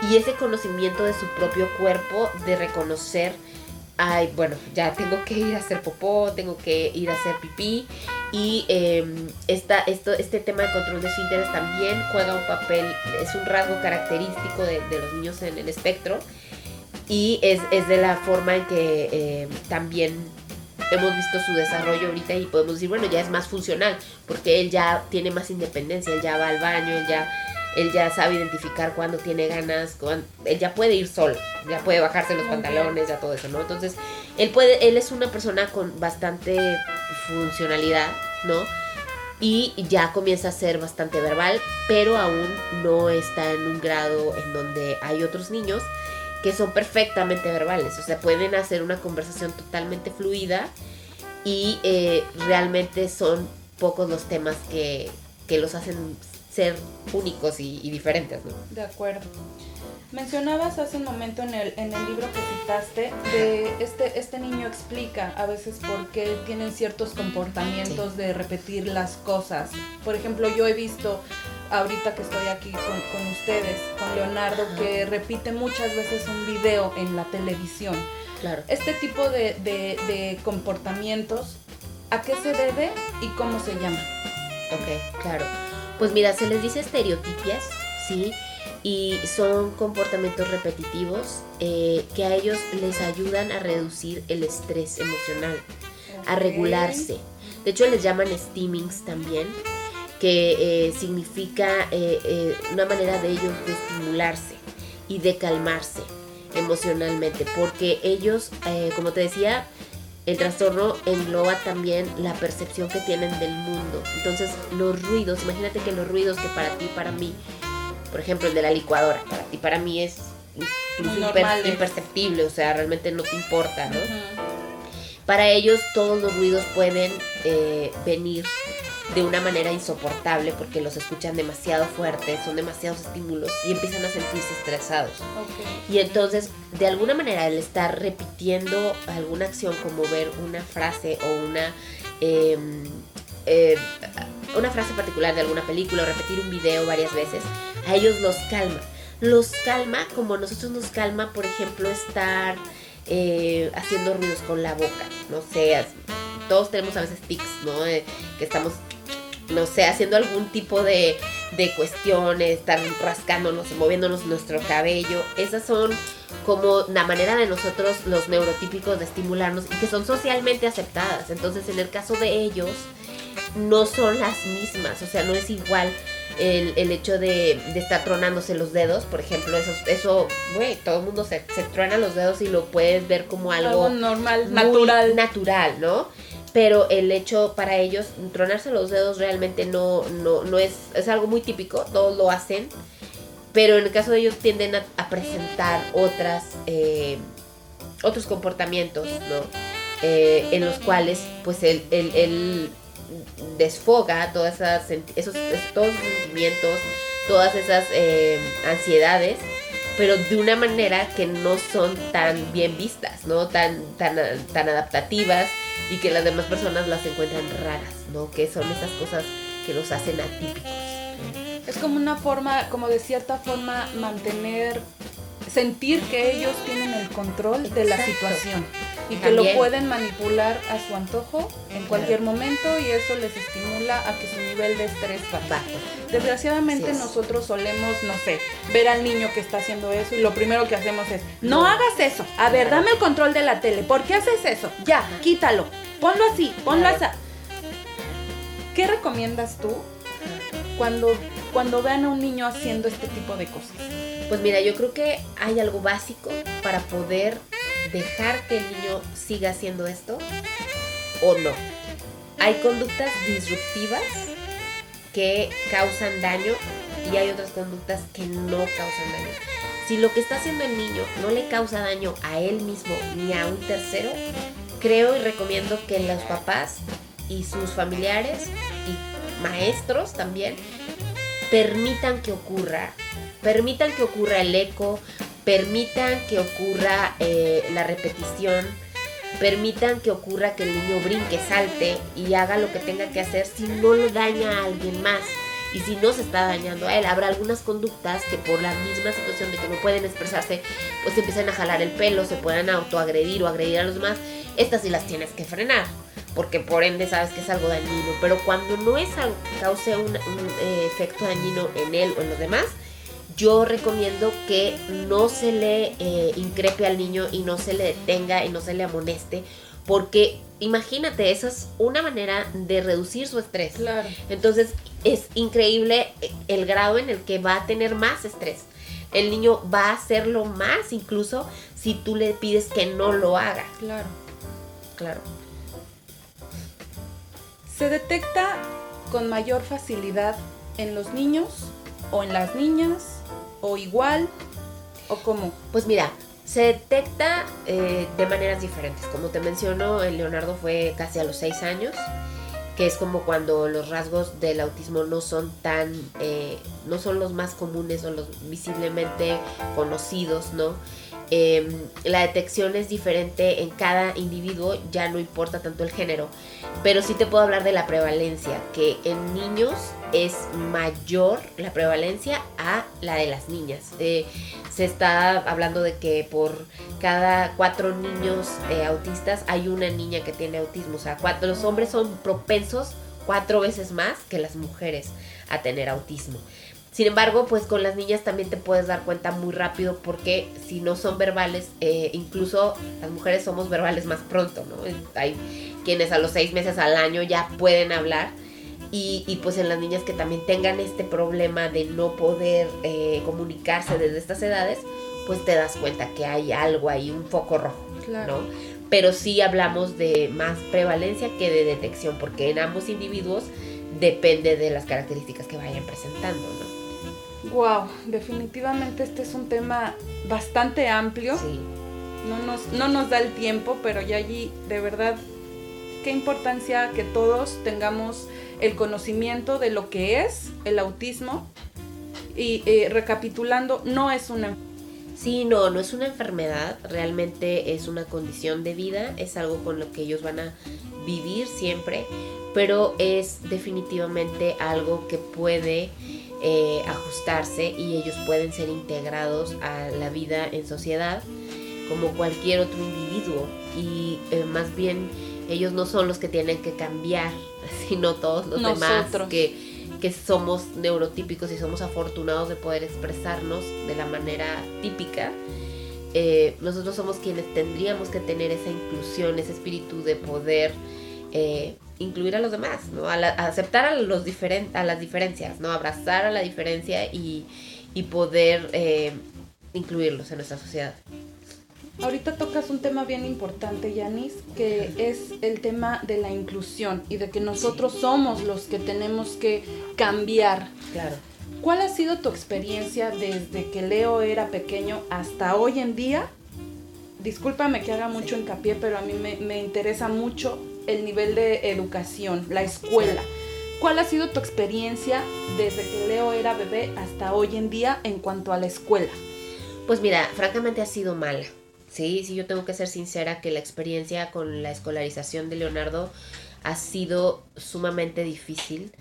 y ese conocimiento de su propio cuerpo, de reconocer, ay, bueno, ya tengo que ir a hacer popó, tengo que ir a hacer pipí y eh, esta, esto, este tema de control de esfínteres también juega un papel, es un rasgo característico de los niños en el espectro y es, es de la forma en que eh, también hemos visto su desarrollo ahorita y podemos decir, bueno, ya es más funcional, porque él ya tiene más independencia, él ya va al baño, él ya, él ya sabe identificar cuando tiene ganas, cuando, él ya puede ir solo, ya puede bajarse los pantalones, ya todo eso, ¿no? Entonces, él puede, él es una persona con bastante funcionalidad, ¿no? Y ya comienza a ser bastante verbal, pero aún no está en un grado en donde hay otros niños que son perfectamente verbales, o sea, pueden hacer una conversación totalmente fluida y eh, realmente son pocos los temas que, que los hacen ser únicos y, y, diferentes, ¿no? De acuerdo. Mencionabas hace un momento en el, en el libro que citaste de este, este niño explica a veces por qué tienen ciertos comportamientos sí. de repetir las cosas. Por ejemplo, yo he visto ahorita que estoy aquí con, con ustedes, con Leonardo, que repite muchas veces un video en la televisión. Claro. Este tipo de, de, de comportamientos, ¿a qué se debe y cómo se llama? Ok, claro. Pues mira, se les dice estereotipias, ¿sí? Y son comportamientos repetitivos eh, que a ellos les ayudan a reducir el estrés emocional, okay. a regularse. De hecho, les llaman steamings también, que eh, significa eh, eh, una manera de ellos de estimularse y de calmarse emocionalmente, porque ellos, eh, como te decía, el trastorno engloba también la percepción que tienen del mundo. Entonces, los ruidos, imagínate que los ruidos que para ti, para mí, por ejemplo, el de la licuadora, para ti, para mí es imper imperceptible, o sea, realmente no te importa, ¿no? Uh -huh. Para ellos todos los ruidos pueden eh, venir de una manera insoportable porque los escuchan demasiado fuertes, son demasiados estímulos y empiezan a sentirse estresados. Okay. Y entonces, de alguna manera, el estar repitiendo alguna acción como ver una frase o una... Eh, eh, una frase particular de alguna película o repetir un video varias veces, a ellos los calma. Los calma como a nosotros nos calma, por ejemplo, estar eh, haciendo ruidos con la boca. No sé, todos tenemos a veces tics, ¿no? Eh, que estamos no sé, haciendo algún tipo de, de cuestiones, estar rascándonos, moviéndonos nuestro cabello. Esas son como la manera de nosotros, los neurotípicos, de estimularnos y que son socialmente aceptadas. Entonces, en el caso de ellos, no son las mismas, o sea, no es igual. El, el hecho de, de, estar tronándose los dedos, por ejemplo, eso, eso güey, todo el mundo se, se, truena los dedos y lo puedes ver como algo, algo normal, natural. natural, ¿no? Pero el hecho para ellos tronarse los dedos realmente no, no, no es, es algo muy típico, todos lo hacen, pero en el caso de ellos tienden a, presentar otras, eh, otros comportamientos, ¿no? Eh, en los cuales pues él, él desfoga todas esas, esos, todos esos sentimientos, todas esas eh, ansiedades pero de una manera que no son tan bien vistas, ¿no? Tan, tan, tan adaptativas y que las demás personas las encuentran raras, ¿no? Que son esas cosas que los hacen atípicos. Es como una forma, como de cierta forma, mantener, sentir que ellos tienen el control Exacto. de la situación y que lo pueden manipular a su antojo en cualquier momento y eso les estimula a que su nivel de estrés baje. Desgraciadamente nosotros solemos, no sé, ver al niño que está haciendo eso y lo primero que hacemos es, no, no hagas eso, a ver, dame el control de la tele, ¿por qué haces eso? Ya, Ajá. quítalo, ponlo así, ponlo claro. así. ¿Qué recomiendas tú cuando, cuando vean a un niño haciendo este tipo de cosas? Pues mira, yo creo que hay algo básico para poder dejar que el niño siga haciendo esto o no. Hay conductas disruptivas que causan daño y hay otras conductas que no causan daño. Si lo que está haciendo el niño no le causa daño a él mismo ni a un tercero, creo y recomiendo que los papás y sus familiares y maestros también permitan que ocurra, permitan que ocurra el eco, permitan que ocurra eh, la repetición, permitan que ocurra que el niño brinque, salte y haga lo que tenga que hacer si no lo daña a alguien más. Y si no se está dañando a él, habrá algunas conductas que por la misma situación de que no pueden expresarse, pues empiezan a jalar el pelo, se puedan autoagredir o agredir a los demás. Estas sí las tienes que frenar, porque por ende sabes que es algo dañino. Pero cuando no es algo que cause un, eh, efecto dañino en él o en los demás, yo recomiendo que no se le eh, increpe al niño y no se le detenga y no se le amoneste, porque imagínate, esa es una manera de reducir su estrés. Claro. Entonces, es increíble el grado en el que va a tener más estrés. El niño va a hacerlo más incluso si tú le pides que no lo haga. Claro. Claro. ¿Se detecta con mayor facilidad en los niños o en las niñas o igual o cómo? Pues mira, se detecta eh, de maneras diferentes. Como te menciono, el Leonardo fue casi a los 6 años, que es como cuando los rasgos del autismo no son tan, eh, no son los más comunes o los visiblemente conocidos, ¿no? Em, la detección es diferente en cada individuo, ya no importa tanto el género, pero sí te puedo hablar de la prevalencia, que en niños es mayor la prevalencia a la de las niñas. Eh, se está hablando de que por cada cuatro niños eh, autistas hay una niña que tiene autismo, o sea, cuatro, los hombres son propensos cuatro veces más que las mujeres a tener autismo. Sin embargo, pues con las niñas también te puedes dar cuenta muy rápido porque si no son verbales, eh, incluso las mujeres somos verbales más pronto, ¿no? Hay quienes a los seis meses al año ya pueden hablar. Y, pues en las niñas que también tengan este problema de no poder eh, comunicarse desde estas edades, pues te das cuenta que hay algo ahí, un foco rojo, ¿no? Pero sí hablamos de más prevalencia que de detección, porque en ambos individuos depende de las características que vayan presentando, ¿no? Wow, definitivamente este es un tema bastante amplio. Sí. No nos, no nos da el tiempo, pero ya allí, de verdad, qué importancia que todos tengamos el conocimiento de lo que es el autismo. Y eh, recapitulando, no es una Sí, no, no es una enfermedad, realmente es una condición de vida, es algo con lo que ellos van a vivir siempre, pero es definitivamente algo que puede eh, ajustarse y ellos pueden ser integrados a la vida en sociedad como cualquier otro individuo y eh, más bien ellos no son los que tienen que cambiar, sino todos los demás que, que somos neurotípicos y somos afortunados de poder expresarnos de la manera típica. Eh, nosotros somos quienes tendríamos que tener esa inclusión, ese espíritu de poder incluir a los demás, ¿no? aceptar a, los a las diferencias, ¿no? Abrazar a la diferencia y, poder eh, incluirlos en nuestra sociedad. Ahorita tocas un tema bien importante, Yanis, que es el tema de la inclusión y de que nosotros somos los que tenemos que cambiar. Claro. ¿Cuál ha sido tu experiencia desde que Leo era pequeño hasta hoy en día? Discúlpame que haga mucho hincapié, pero a mí me, me interesa mucho el nivel de educación, la escuela. ¿Cuál ha sido tu experiencia desde que Leo era bebé hasta hoy en día en cuanto a la escuela? Pues mira, francamente ha sido mala. Sí, sí, yo tengo que ser sincera que la experiencia con la escolarización de Leonardo ha sido sumamente difícil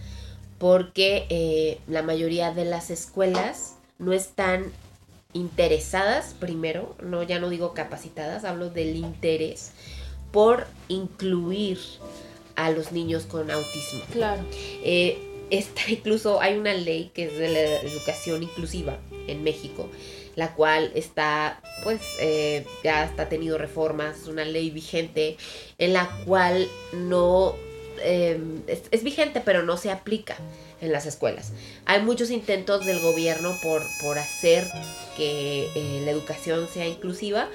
porque eh, la mayoría de las escuelas no están interesadas primero, no ya no digo capacitadas, hablo del interés por incluir a los niños con autismo. Claro. Eh, está incluso, hay una ley que es de la educación inclusiva en México, la cual está, pues, eh, ya está tenido reformas, una ley vigente en la cual no, em, es, vigente, pero no se aplica en las escuelas. Hay muchos intentos del gobierno por, por hacer que eh, la educación sea inclusiva,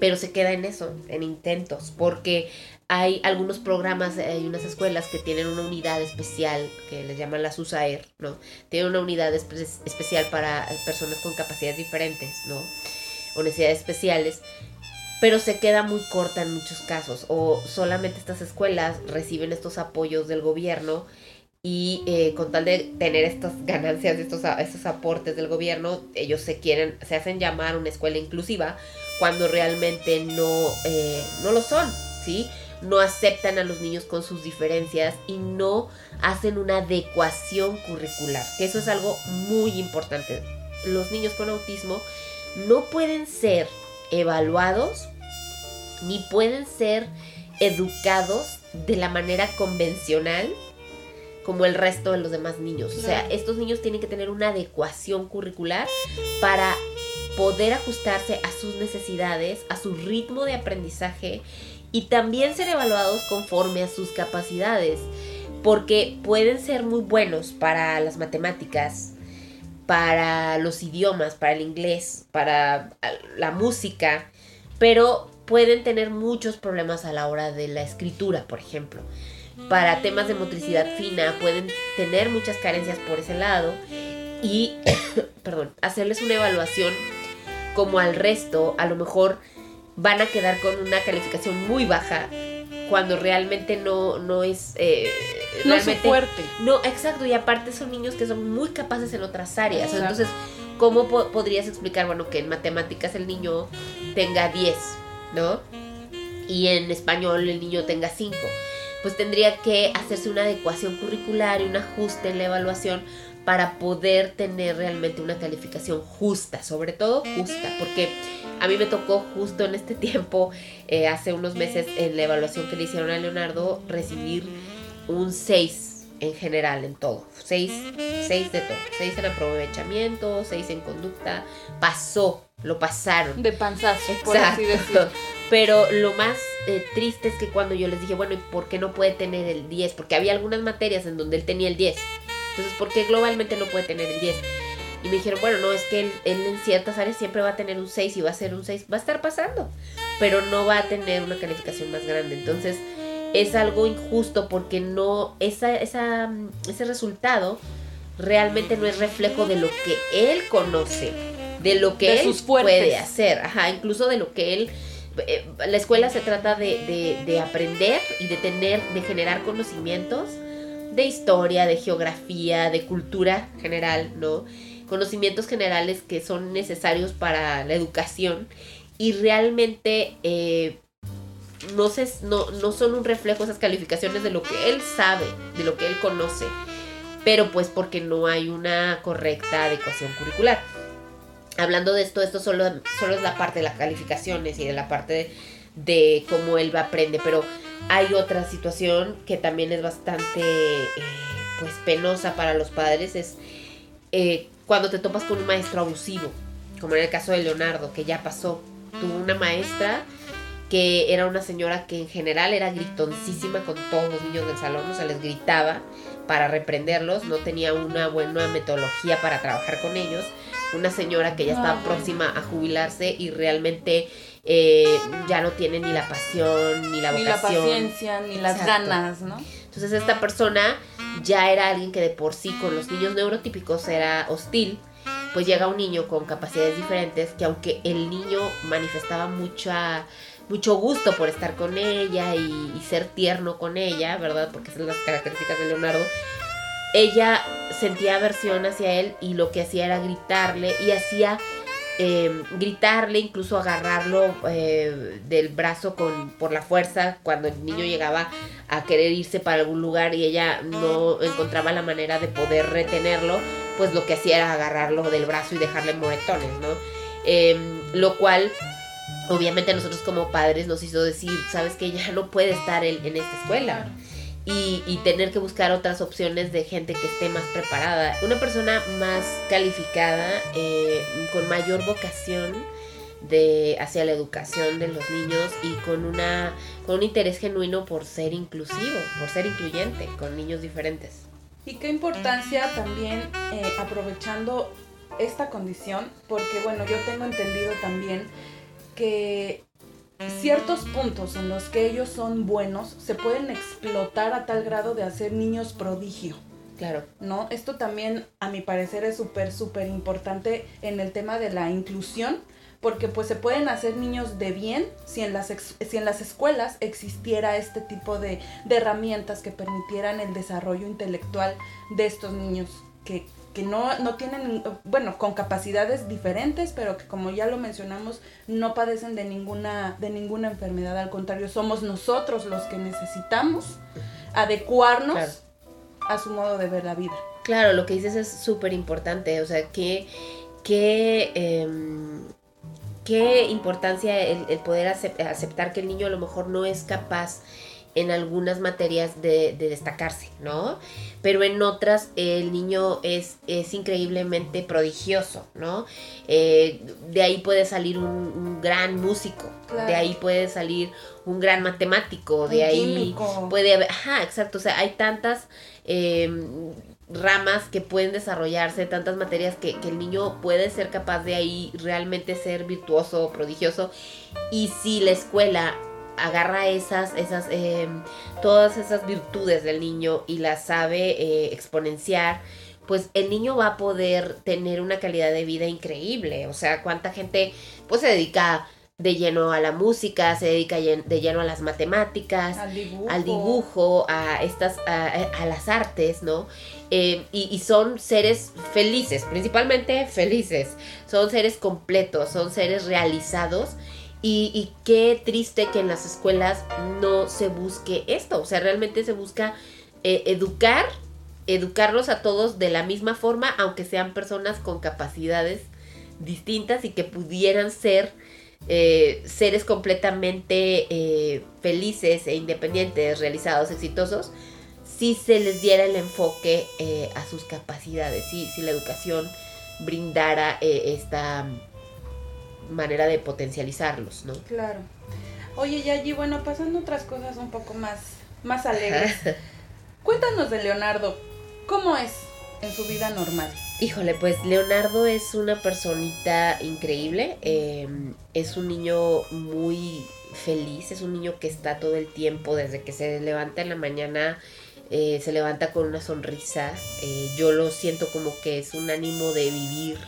pero se queda en eso, en intentos, porque hay algunos programas, hay unas escuelas que tienen una unidad especial, que les llaman las USAER, ¿no? Tienen una unidad especial para personas con capacidades diferentes, ¿no? O necesidades especiales, pero se queda muy corta en muchos casos, o solamente estas escuelas reciben estos apoyos del gobierno y eh, con tal de tener estas ganancias, estos, estos aportes del gobierno, ellos se quieren, se hacen llamar una escuela inclusiva cuando realmente no, eh, no lo son, ¿sí? No aceptan a los niños con sus diferencias y no hacen una adecuación curricular, que eso es algo muy importante. Los niños con autismo no pueden ser evaluados ni pueden ser educados de la manera convencional como el resto de los demás niños. O sea, estos niños tienen que tener una adecuación curricular para poder ajustarse a sus necesidades, a su ritmo de aprendizaje y también ser evaluados conforme a sus capacidades, porque pueden ser muy buenos para las matemáticas, para los idiomas, para el inglés, para la música, pero pueden tener muchos problemas a la hora de la escritura, por ejemplo. Para temas de motricidad fina pueden tener muchas carencias por ese lado y, perdón, hacerles una evaluación como al resto, a lo mejor van a quedar con una calificación muy baja cuando realmente no, no es... Eh, no es fuerte. No, exacto, y aparte son niños que son muy capaces en otras áreas. Entonces, ¿cómo podrías explicar, bueno, que en matemáticas el niño tenga 10, ¿no? Y en español el niño tenga 5 pues tendría que hacerse una adecuación curricular y un ajuste en la evaluación para poder tener realmente una calificación justa, sobre todo justa, porque a mí me tocó justo en este tiempo, eh, hace unos meses, en la evaluación que le hicieron a Leonardo, recibir un 6 en general, en todo. 6, 6 de todo. 6 en aprovechamiento, 6 en conducta. Pasó, lo pasaron. De panzazo, por así decirlo. Pero lo más eh, triste es que cuando yo les dije, bueno, ¿y por qué no puede tener el 10? Porque había algunas materias en donde él tenía el 10. Entonces, ¿por qué globalmente no puede tener el 10? Y me dijeron, bueno, no, es que él, en ciertas áreas siempre va a tener un 6 y va a ser un 6, va a estar pasando, pero no va a tener una calificación más grande. Entonces, es algo injusto porque no, esa, esa, ese resultado realmente no es reflejo de lo que él conoce, de lo que él puede hacer, ajá, incluso de lo que él eh, la escuela se trata de, aprender y de tener, de generar conocimientos de historia, de geografía, de cultura general, ¿no? Conocimientos generales que son necesarios para la educación y realmente eh, no, se, no, no son un reflejo esas calificaciones de lo que él sabe, de lo que él conoce, pero pues porque no hay una correcta adecuación curricular hablando de esto, esto solo, solo es la parte de las calificaciones y de la parte de, cómo él aprende, pero hay otra situación que también es bastante eh, pues penosa para los padres, es eh, cuando te topas con un maestro abusivo, como en el caso de Leonardo, que ya pasó. Tuvo una maestra que era una señora que en general era gritoncísima con todos los niños del salón, o sea, les gritaba para reprenderlos, no tenía una buena metodología para trabajar con ellos una señora que ya estaba próxima a jubilarse y realmente eh, ya no tiene ni la pasión, ni la vocación. Ni la paciencia, ni las ganas, ¿no? Entonces esta persona ya era alguien que de por sí con los niños neurotípicos era hostil. Pues llega un niño con capacidades diferentes que aunque el niño manifestaba mucha mucho gusto por estar con ella y, y, ser tierno con ella, ¿verdad? Porque esas son las características de Leonardo ella sentía aversión hacia él y lo que hacía era gritarle y hacía eh, gritarle, incluso agarrarlo eh, del brazo con, por la fuerza cuando el niño llegaba a querer irse para algún lugar y ella no encontraba la manera de poder retenerlo, pues lo que hacía era agarrarlo del brazo y dejarle moretones, ¿no? Em, lo cual obviamente nosotros como padres nos hizo decir, sabes que ya no puede estar en esta escuela y, tener que buscar otras opciones de gente que esté más preparada. Una persona más calificada, eh, con mayor vocación de, hacia la educación de los niños y con, una, con un interés genuino por ser inclusivo, por ser incluyente con niños diferentes. Y qué importancia también eh, aprovechando esta condición, porque bueno, yo tengo entendido también que ciertos puntos en los que ellos son buenos se pueden explotar a tal grado de hacer niños prodigio. Claro. ¿No? Esto también, a mi parecer, es súper, súper importante en el tema de la inclusión, porque pues se pueden hacer niños de bien si en las, si en las escuelas existiera este tipo de, de herramientas que permitieran el desarrollo intelectual de estos niños que que no, no tienen, bueno, con capacidades diferentes, pero que como ya lo mencionamos, no padecen de ninguna, de ninguna enfermedad, al contrario, somos nosotros los que necesitamos adecuarnos a su modo de ver la vida. Claro, lo que dices es súper importante, o sea, que, que em, qué importancia el, el poder aceptar que el niño a lo mejor no es capaz en algunas materias de, destacarse, ¿no? Pero en otras el niño es, es increíblemente prodigioso, ¿no? Eh, de ahí puede salir un, gran músico, de ahí puede salir un gran matemático, de ahí puede haber, ajá, exacto, o sea, hay tantas em, ramas que pueden desarrollarse, tantas materias que, que el niño puede ser capaz de ahí realmente ser virtuoso, prodigioso, y si la escuela agarra esas, esas, em, todas esas virtudes del niño y las sabe eh, exponenciar, pues el niño va a poder tener una calidad de vida increíble. O sea, cuánta gente pues se dedica de lleno a la música, se dedica de lleno a las matemáticas, al dibujo, al dibujo a estas, a, las artes, ¿no? Em, y, y, son seres felices, principalmente felices, son seres completos, son seres realizados y, qué triste que en las escuelas no se busque esto. O sea, realmente se busca eh, educar, educarlos a todos de la misma forma, aunque sean personas con capacidades distintas y que pudieran ser eh, seres completamente eh, felices e independientes, realizados, exitosos, si se les diera el enfoque a sus capacidades, si, si la educación brindara esta manera de potencializarlos, ¿no? Claro. Oye, Yayi, bueno, pasando otras cosas un poco más, más alegres. Cuéntanos de Leonardo. ¿Cómo es en su vida normal? Híjole, pues Leonardo es una personita increíble. Em, es un niño muy feliz. Es un niño que está todo el tiempo, desde que se levanta en la mañana, eh, se levanta con una sonrisa. Eh, yo lo siento como que es un ánimo de vivir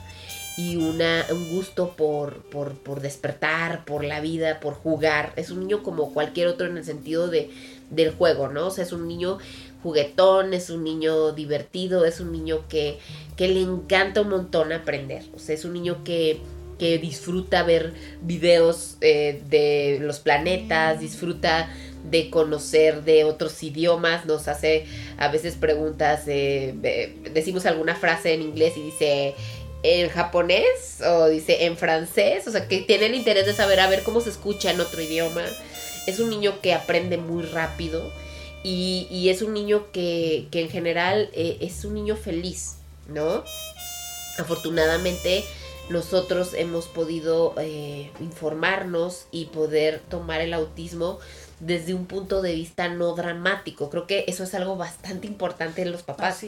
y una, un gusto por, por, despertar, por la vida, por jugar. Es un niño como cualquier otro en el sentido de, del juego, ¿no? O sea, es un niño juguetón, es un niño divertido, es un niño que, que le encanta un montón aprender. O sea, es un niño que, que disfruta ver videos eh, de los planetas, disfruta de conocer de otros idiomas, nos hace a veces preguntas, decimos alguna frase en inglés y dice, en japonés o dice en francés, o sea, que tiene el interés de saber a ver cómo se escucha en otro idioma. Es un niño que aprende muy rápido y, es un niño que, en general eh, es un niño feliz, ¿no? Afortunadamente nosotros hemos podido eh, informarnos y poder tomar el autismo desde un punto de vista no dramático. Creo que eso es algo bastante importante en los papás.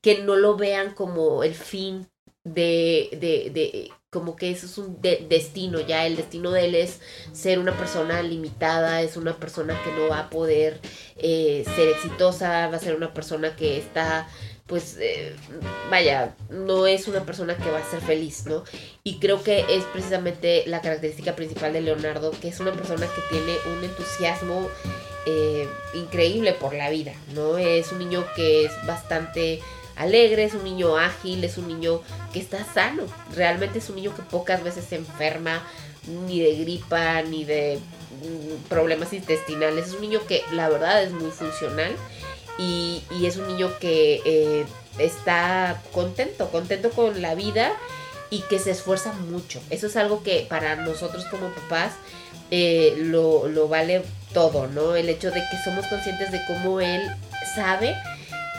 Que no lo vean como el fin de, de, de como que eso es un destino, ya el destino de él es ser una persona limitada, es una persona que no va a poder eh, ser exitosa, va a ser una persona que está, pues, eh, vaya, no es una persona que va a ser feliz, ¿no? Y creo que es precisamente la característica principal de Leonardo, que es una persona que tiene un entusiasmo eh, increíble por la vida, ¿no? Es un niño que es bastante alegre, es un niño ágil, es un niño que está sano. Realmente es un niño que pocas veces se enferma, ni de gripa, ni de mm, problemas intestinales. Es un niño que la verdad es muy funcional y, es un niño que eh, está contento, contento con la vida y que se esfuerza mucho. Eso es algo que para nosotros como papás eh, lo, lo vale todo, ¿no? El hecho de que somos conscientes de cómo él sabe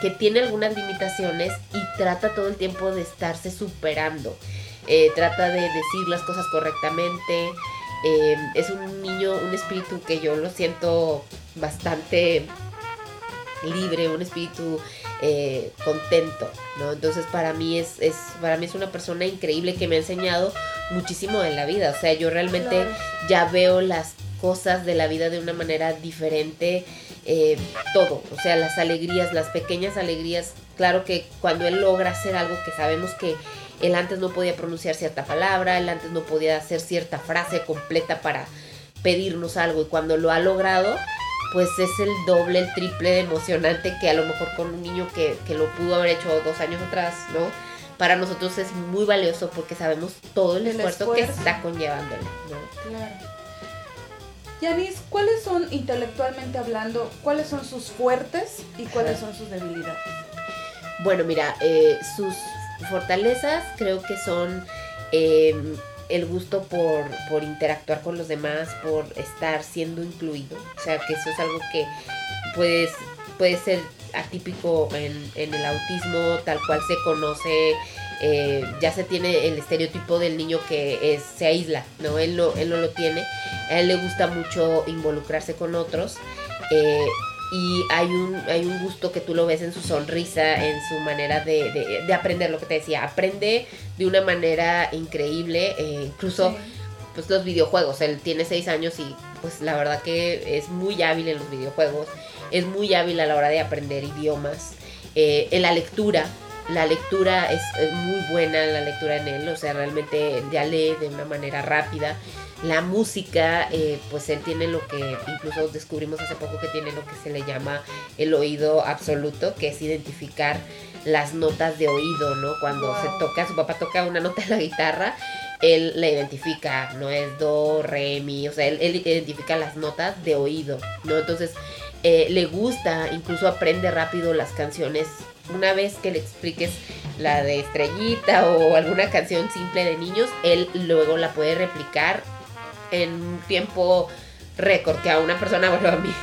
que tiene algunas limitaciones y trata todo el tiempo de estarse superando. Eh, trata de decir las cosas correctamente. Eh, es un niño, un espíritu que yo lo siento bastante libre, un espíritu eh, contento, ¿no? Entonces para mí es, es, para mí es una persona increíble que me ha enseñado muchísimo en la vida. O sea, yo realmente ya veo las cosas de la vida de una manera diferente, eh, todo, o sea, las alegrías, las pequeñas alegrías, claro que cuando él logra hacer algo que sabemos que él antes no podía pronunciar cierta palabra, él antes no podía hacer cierta frase completa para pedirnos algo y cuando lo ha logrado, pues es el doble, el triple de emocionante que a lo mejor con un niño que, lo pudo haber hecho dos años atrás, ¿no? Para nosotros es muy valioso porque sabemos todo el, esfuerzo, que está conllevándole, ¿no? Claro. Yanis, ¿cuáles son, intelectualmente hablando, cuáles son sus fuertes y cuáles son sus debilidades? Bueno, mira, eh, sus fortalezas creo que son em, el gusto por, por, interactuar con los demás, por estar siendo incluido. O sea, que eso es algo que puedes, puede ser atípico en, en el autismo, tal cual se conoce. Eh, ya se tiene el estereotipo del niño que es, se aísla, ¿no? Él, no, él no lo tiene. A él le gusta mucho involucrarse con otros. Eh, y hay un, hay un gusto que tú lo ves en su sonrisa, en su manera de, aprender, lo que te decía, aprende de una manera increíble, eh, incluso pues los videojuegos, él tiene seis años y pues la verdad que es muy hábil en los videojuegos, es muy hábil a la hora de aprender idiomas, eh, en la lectura, la lectura es, es, muy buena, la lectura en él, o sea, realmente ya lee de una manera rápida. La música, eh, pues él tiene lo que incluso descubrimos hace poco que tiene lo que se le llama el oído absoluto, que es identificar las notas de oído, ¿no? Cuando se toca, su papá toca una nota en la guitarra, él la identifica, no es do, re, mi, o sea, él, identifica las notas de oído, ¿no? Entonces, eh, le gusta, incluso aprende rápido las canciones. Una vez que le expliques la de estrellita o alguna canción simple de niños, él luego la puede replicar en un tiempo récord, que a una persona, bueno, a mí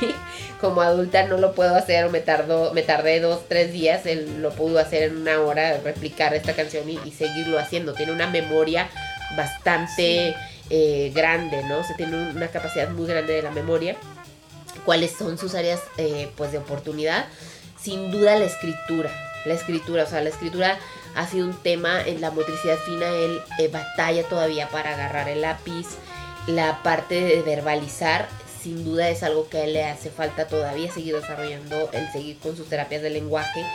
como adulta no lo puedo hacer o me, tardo, me tardé dos, tres días, él lo pudo hacer en una hora, replicar esta canción y, seguirlo haciendo. Tiene una memoria bastante eh, grande, ¿no? se tiene una capacidad muy grande de la memoria. ¿Cuáles son sus áreas eh, pues de oportunidad? Sin duda la escritura. La escritura, o sea, la escritura ha sido un tema en la motricidad fina. Él eh, batalla todavía para agarrar el lápiz, la parte de verbalizar sin duda es algo que a él le hace falta todavía seguir desarrollando, el seguir con sus terapias de lenguaje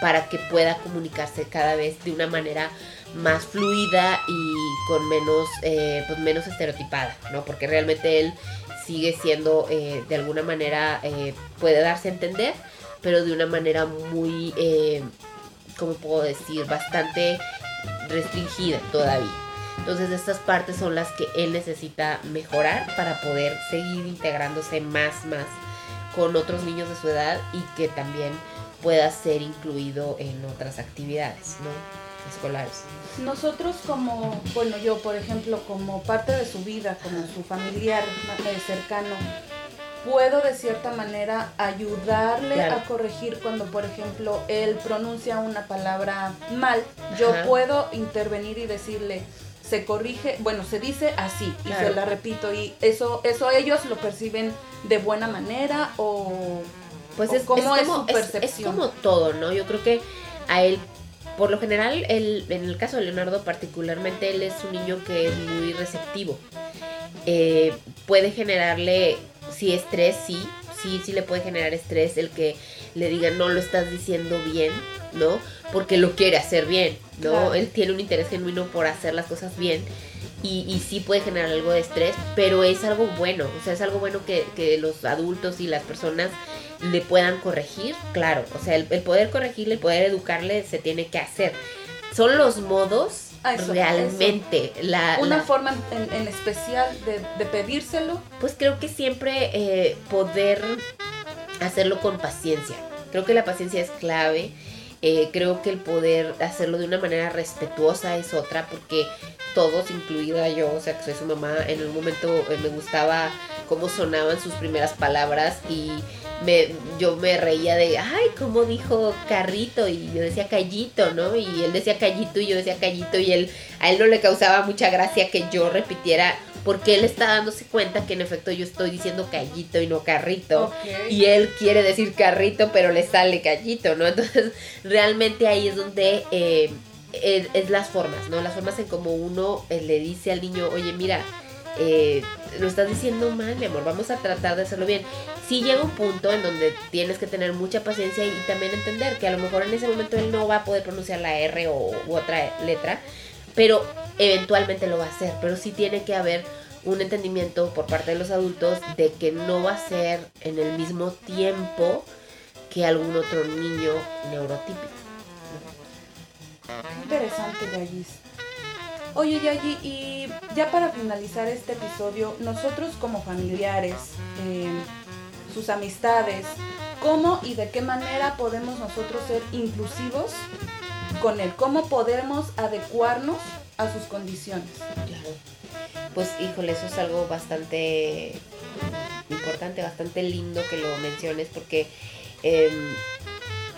para que pueda comunicarse cada vez de una manera más fluida y con menos, eh, pues menos estereotipada, ¿no? Porque realmente él sigue siendo eh, de alguna manera, puede darse a entender, pero de una manera muy, ¿cómo puedo decir? Bastante restringida todavía. Entonces estas partes son las que él necesita mejorar para poder seguir integrándose más, más con otros niños de su edad y que también pueda ser incluido en otras actividades, ¿no? Escolares. Nosotros como, bueno, yo por ejemplo, como parte de su vida, como su familiar eh, cercano, puedo de cierta manera ayudarle a corregir cuando, por ejemplo, él pronuncia una palabra mal. Yo puedo intervenir y decirle, se corrige, bueno, se dice así y se la repito y eso eso ellos lo perciben de buena manera o pues es, como, es, su percepción. Es, como todo, ¿no? Yo creo que a él por lo general, él, en el caso de Leonardo particularmente, él es un niño que es muy receptivo. Eh, puede generarle, si estrés, sí, sí, sí le puede generar estrés el que le digan no lo estás diciendo bien, ¿no? Porque lo quiere hacer bien, ¿no? Él tiene un interés genuino por hacer las cosas bien y, y, sí puede generar algo de estrés, pero es algo bueno, o sea, es algo bueno que, que los adultos y las personas le puedan corregir, claro, o sea, el, poder corregirle, el poder educarle se tiene que hacer. Son los modos realmente la una forma en, especial de, de, pedírselo. Pues creo que siempre eh, poder hacerlo con paciencia. Creo que la paciencia es clave. Eh, creo que el poder hacerlo de una manera respetuosa es otra, porque todos, incluida yo, o sea, que soy su mamá, en un momento eh, me gustaba cómo sonaban sus primeras palabras y me, yo me reía de, ay, cómo dijo carrito y yo decía callito, ¿no? Y él decía callito y yo decía callito y él, a él no le causaba mucha gracia que yo repitiera porque él está dándose cuenta que en efecto yo estoy diciendo callito y no carrito. Y él quiere decir carrito, pero le sale callito, ¿no? Entonces, realmente ahí es donde eh, es, las formas, ¿no? Las formas en como uno eh, le dice al niño, oye, mira, eh, lo estás diciendo mal, mi amor, vamos a tratar de hacerlo bien. Sí llega un punto en donde tienes que tener mucha paciencia y, también entender que a lo mejor en ese momento él no va a poder pronunciar la R o u otra letra, pero eventualmente lo va a hacer, pero sí tiene que haber un entendimiento por parte de los adultos de que no va a ser en el mismo tiempo que algún otro niño neurotípico. Interesante, Yagis. Oye, Yagi, y ya para finalizar este episodio, nosotros como familiares, eh, sus amistades, ¿cómo y de qué manera podemos nosotros ser inclusivos con él? ¿Cómo podemos adecuarnos a sus condiciones? Claro. Pues, híjole, eso es algo bastante importante, bastante lindo que lo menciones porque em,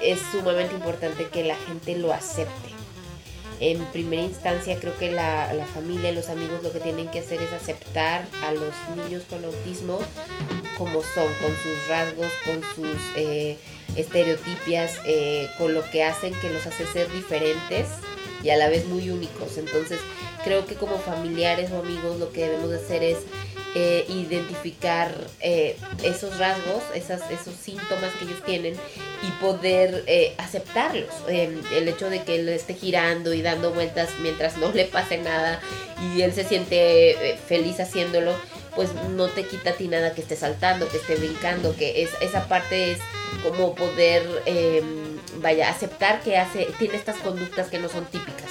es sumamente importante que la gente lo acepte en primera instancia creo que la, la, familia y los amigos lo que tienen que hacer es aceptar a los niños con autismo como son, con sus rasgos, con sus eh, estereotipias, eh, con lo que hacen que los hace ser diferentes y a la vez muy únicos. Entonces creo que como familiares o amigos lo que debemos hacer es eh, identificar eh, esos rasgos, esas, esos síntomas que ellos tienen y poder eh, aceptarlos. Em, el hecho de que él esté girando y dando vueltas mientras no le pase nada y él se siente feliz haciéndolo, pues no te quita a ti nada que esté saltando, que esté brincando, que es, esa parte es como poder, em, vaya, aceptar que hace, tiene estas conductas que no son típicas.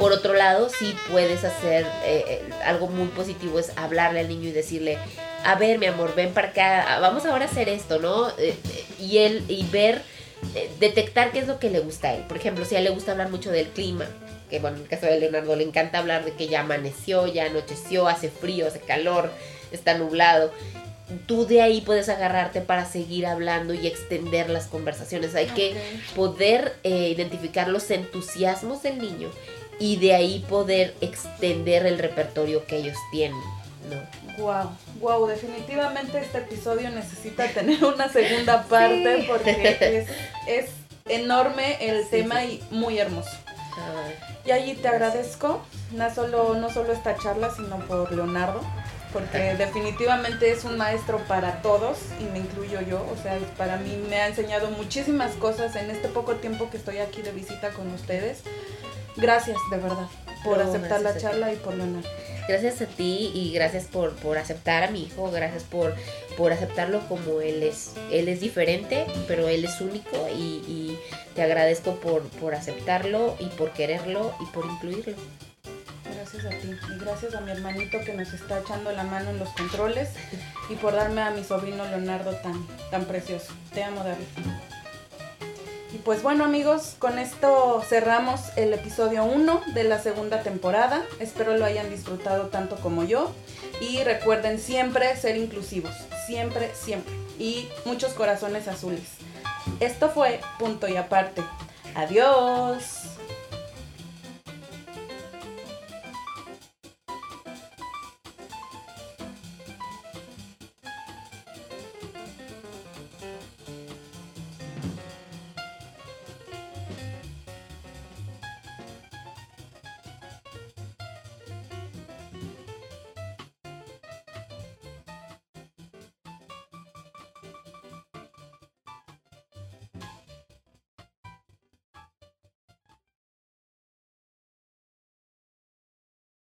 Por otro lado, sí puedes hacer eh, eh, algo muy positivo, es hablarle al niño y decirle, a ver, mi amor, ven para acá, vamos ahora a hacer esto, ¿no? Eh, y él, y ver, detectar qué es lo que le gusta a él. Por ejemplo, si a él le gusta hablar mucho del clima, que bueno, en el caso de Leonardo le encanta hablar de que ya amaneció, ya anocheció, hace frío, hace calor, está nublado. Tú de ahí puedes agarrarte para seguir hablando y extender las conversaciones. Hay que poder identificar los entusiasmos del niño y de ahí poder extender el repertorio que ellos tienen. ¿no? Wow, wow, definitivamente este episodio necesita tener una segunda parte porque es, enorme el tema y muy hermoso. y allí te agradezco, no solo, no solo esta charla, sino por Leonardo, porque definitivamente es un maestro para todos y me incluyo yo, o sea, para mí me ha enseñado muchísimas cosas en este poco tiempo que estoy aquí de visita con ustedes. Gracias, de verdad, por aceptar la charla y por Leonardo. Gracias a ti y gracias por, por aceptar a mi hijo, gracias por, por aceptarlo como él es. Él es diferente, pero él es único y, te agradezco por, por aceptarlo y por quererlo y por incluirlo. Gracias a ti y gracias a mi hermanito que nos está echando la mano en los controles y por darme a mi sobrino Leonardo tan, tan precioso. Te amo, David. Y pues bueno amigos, con esto cerramos el episodio 1 de la segunda temporada. Espero lo hayan disfrutado tanto como yo. Y recuerden siempre ser inclusivos. Siempre, siempre. Y muchos corazones azules. Esto fue punto y aparte. Adiós.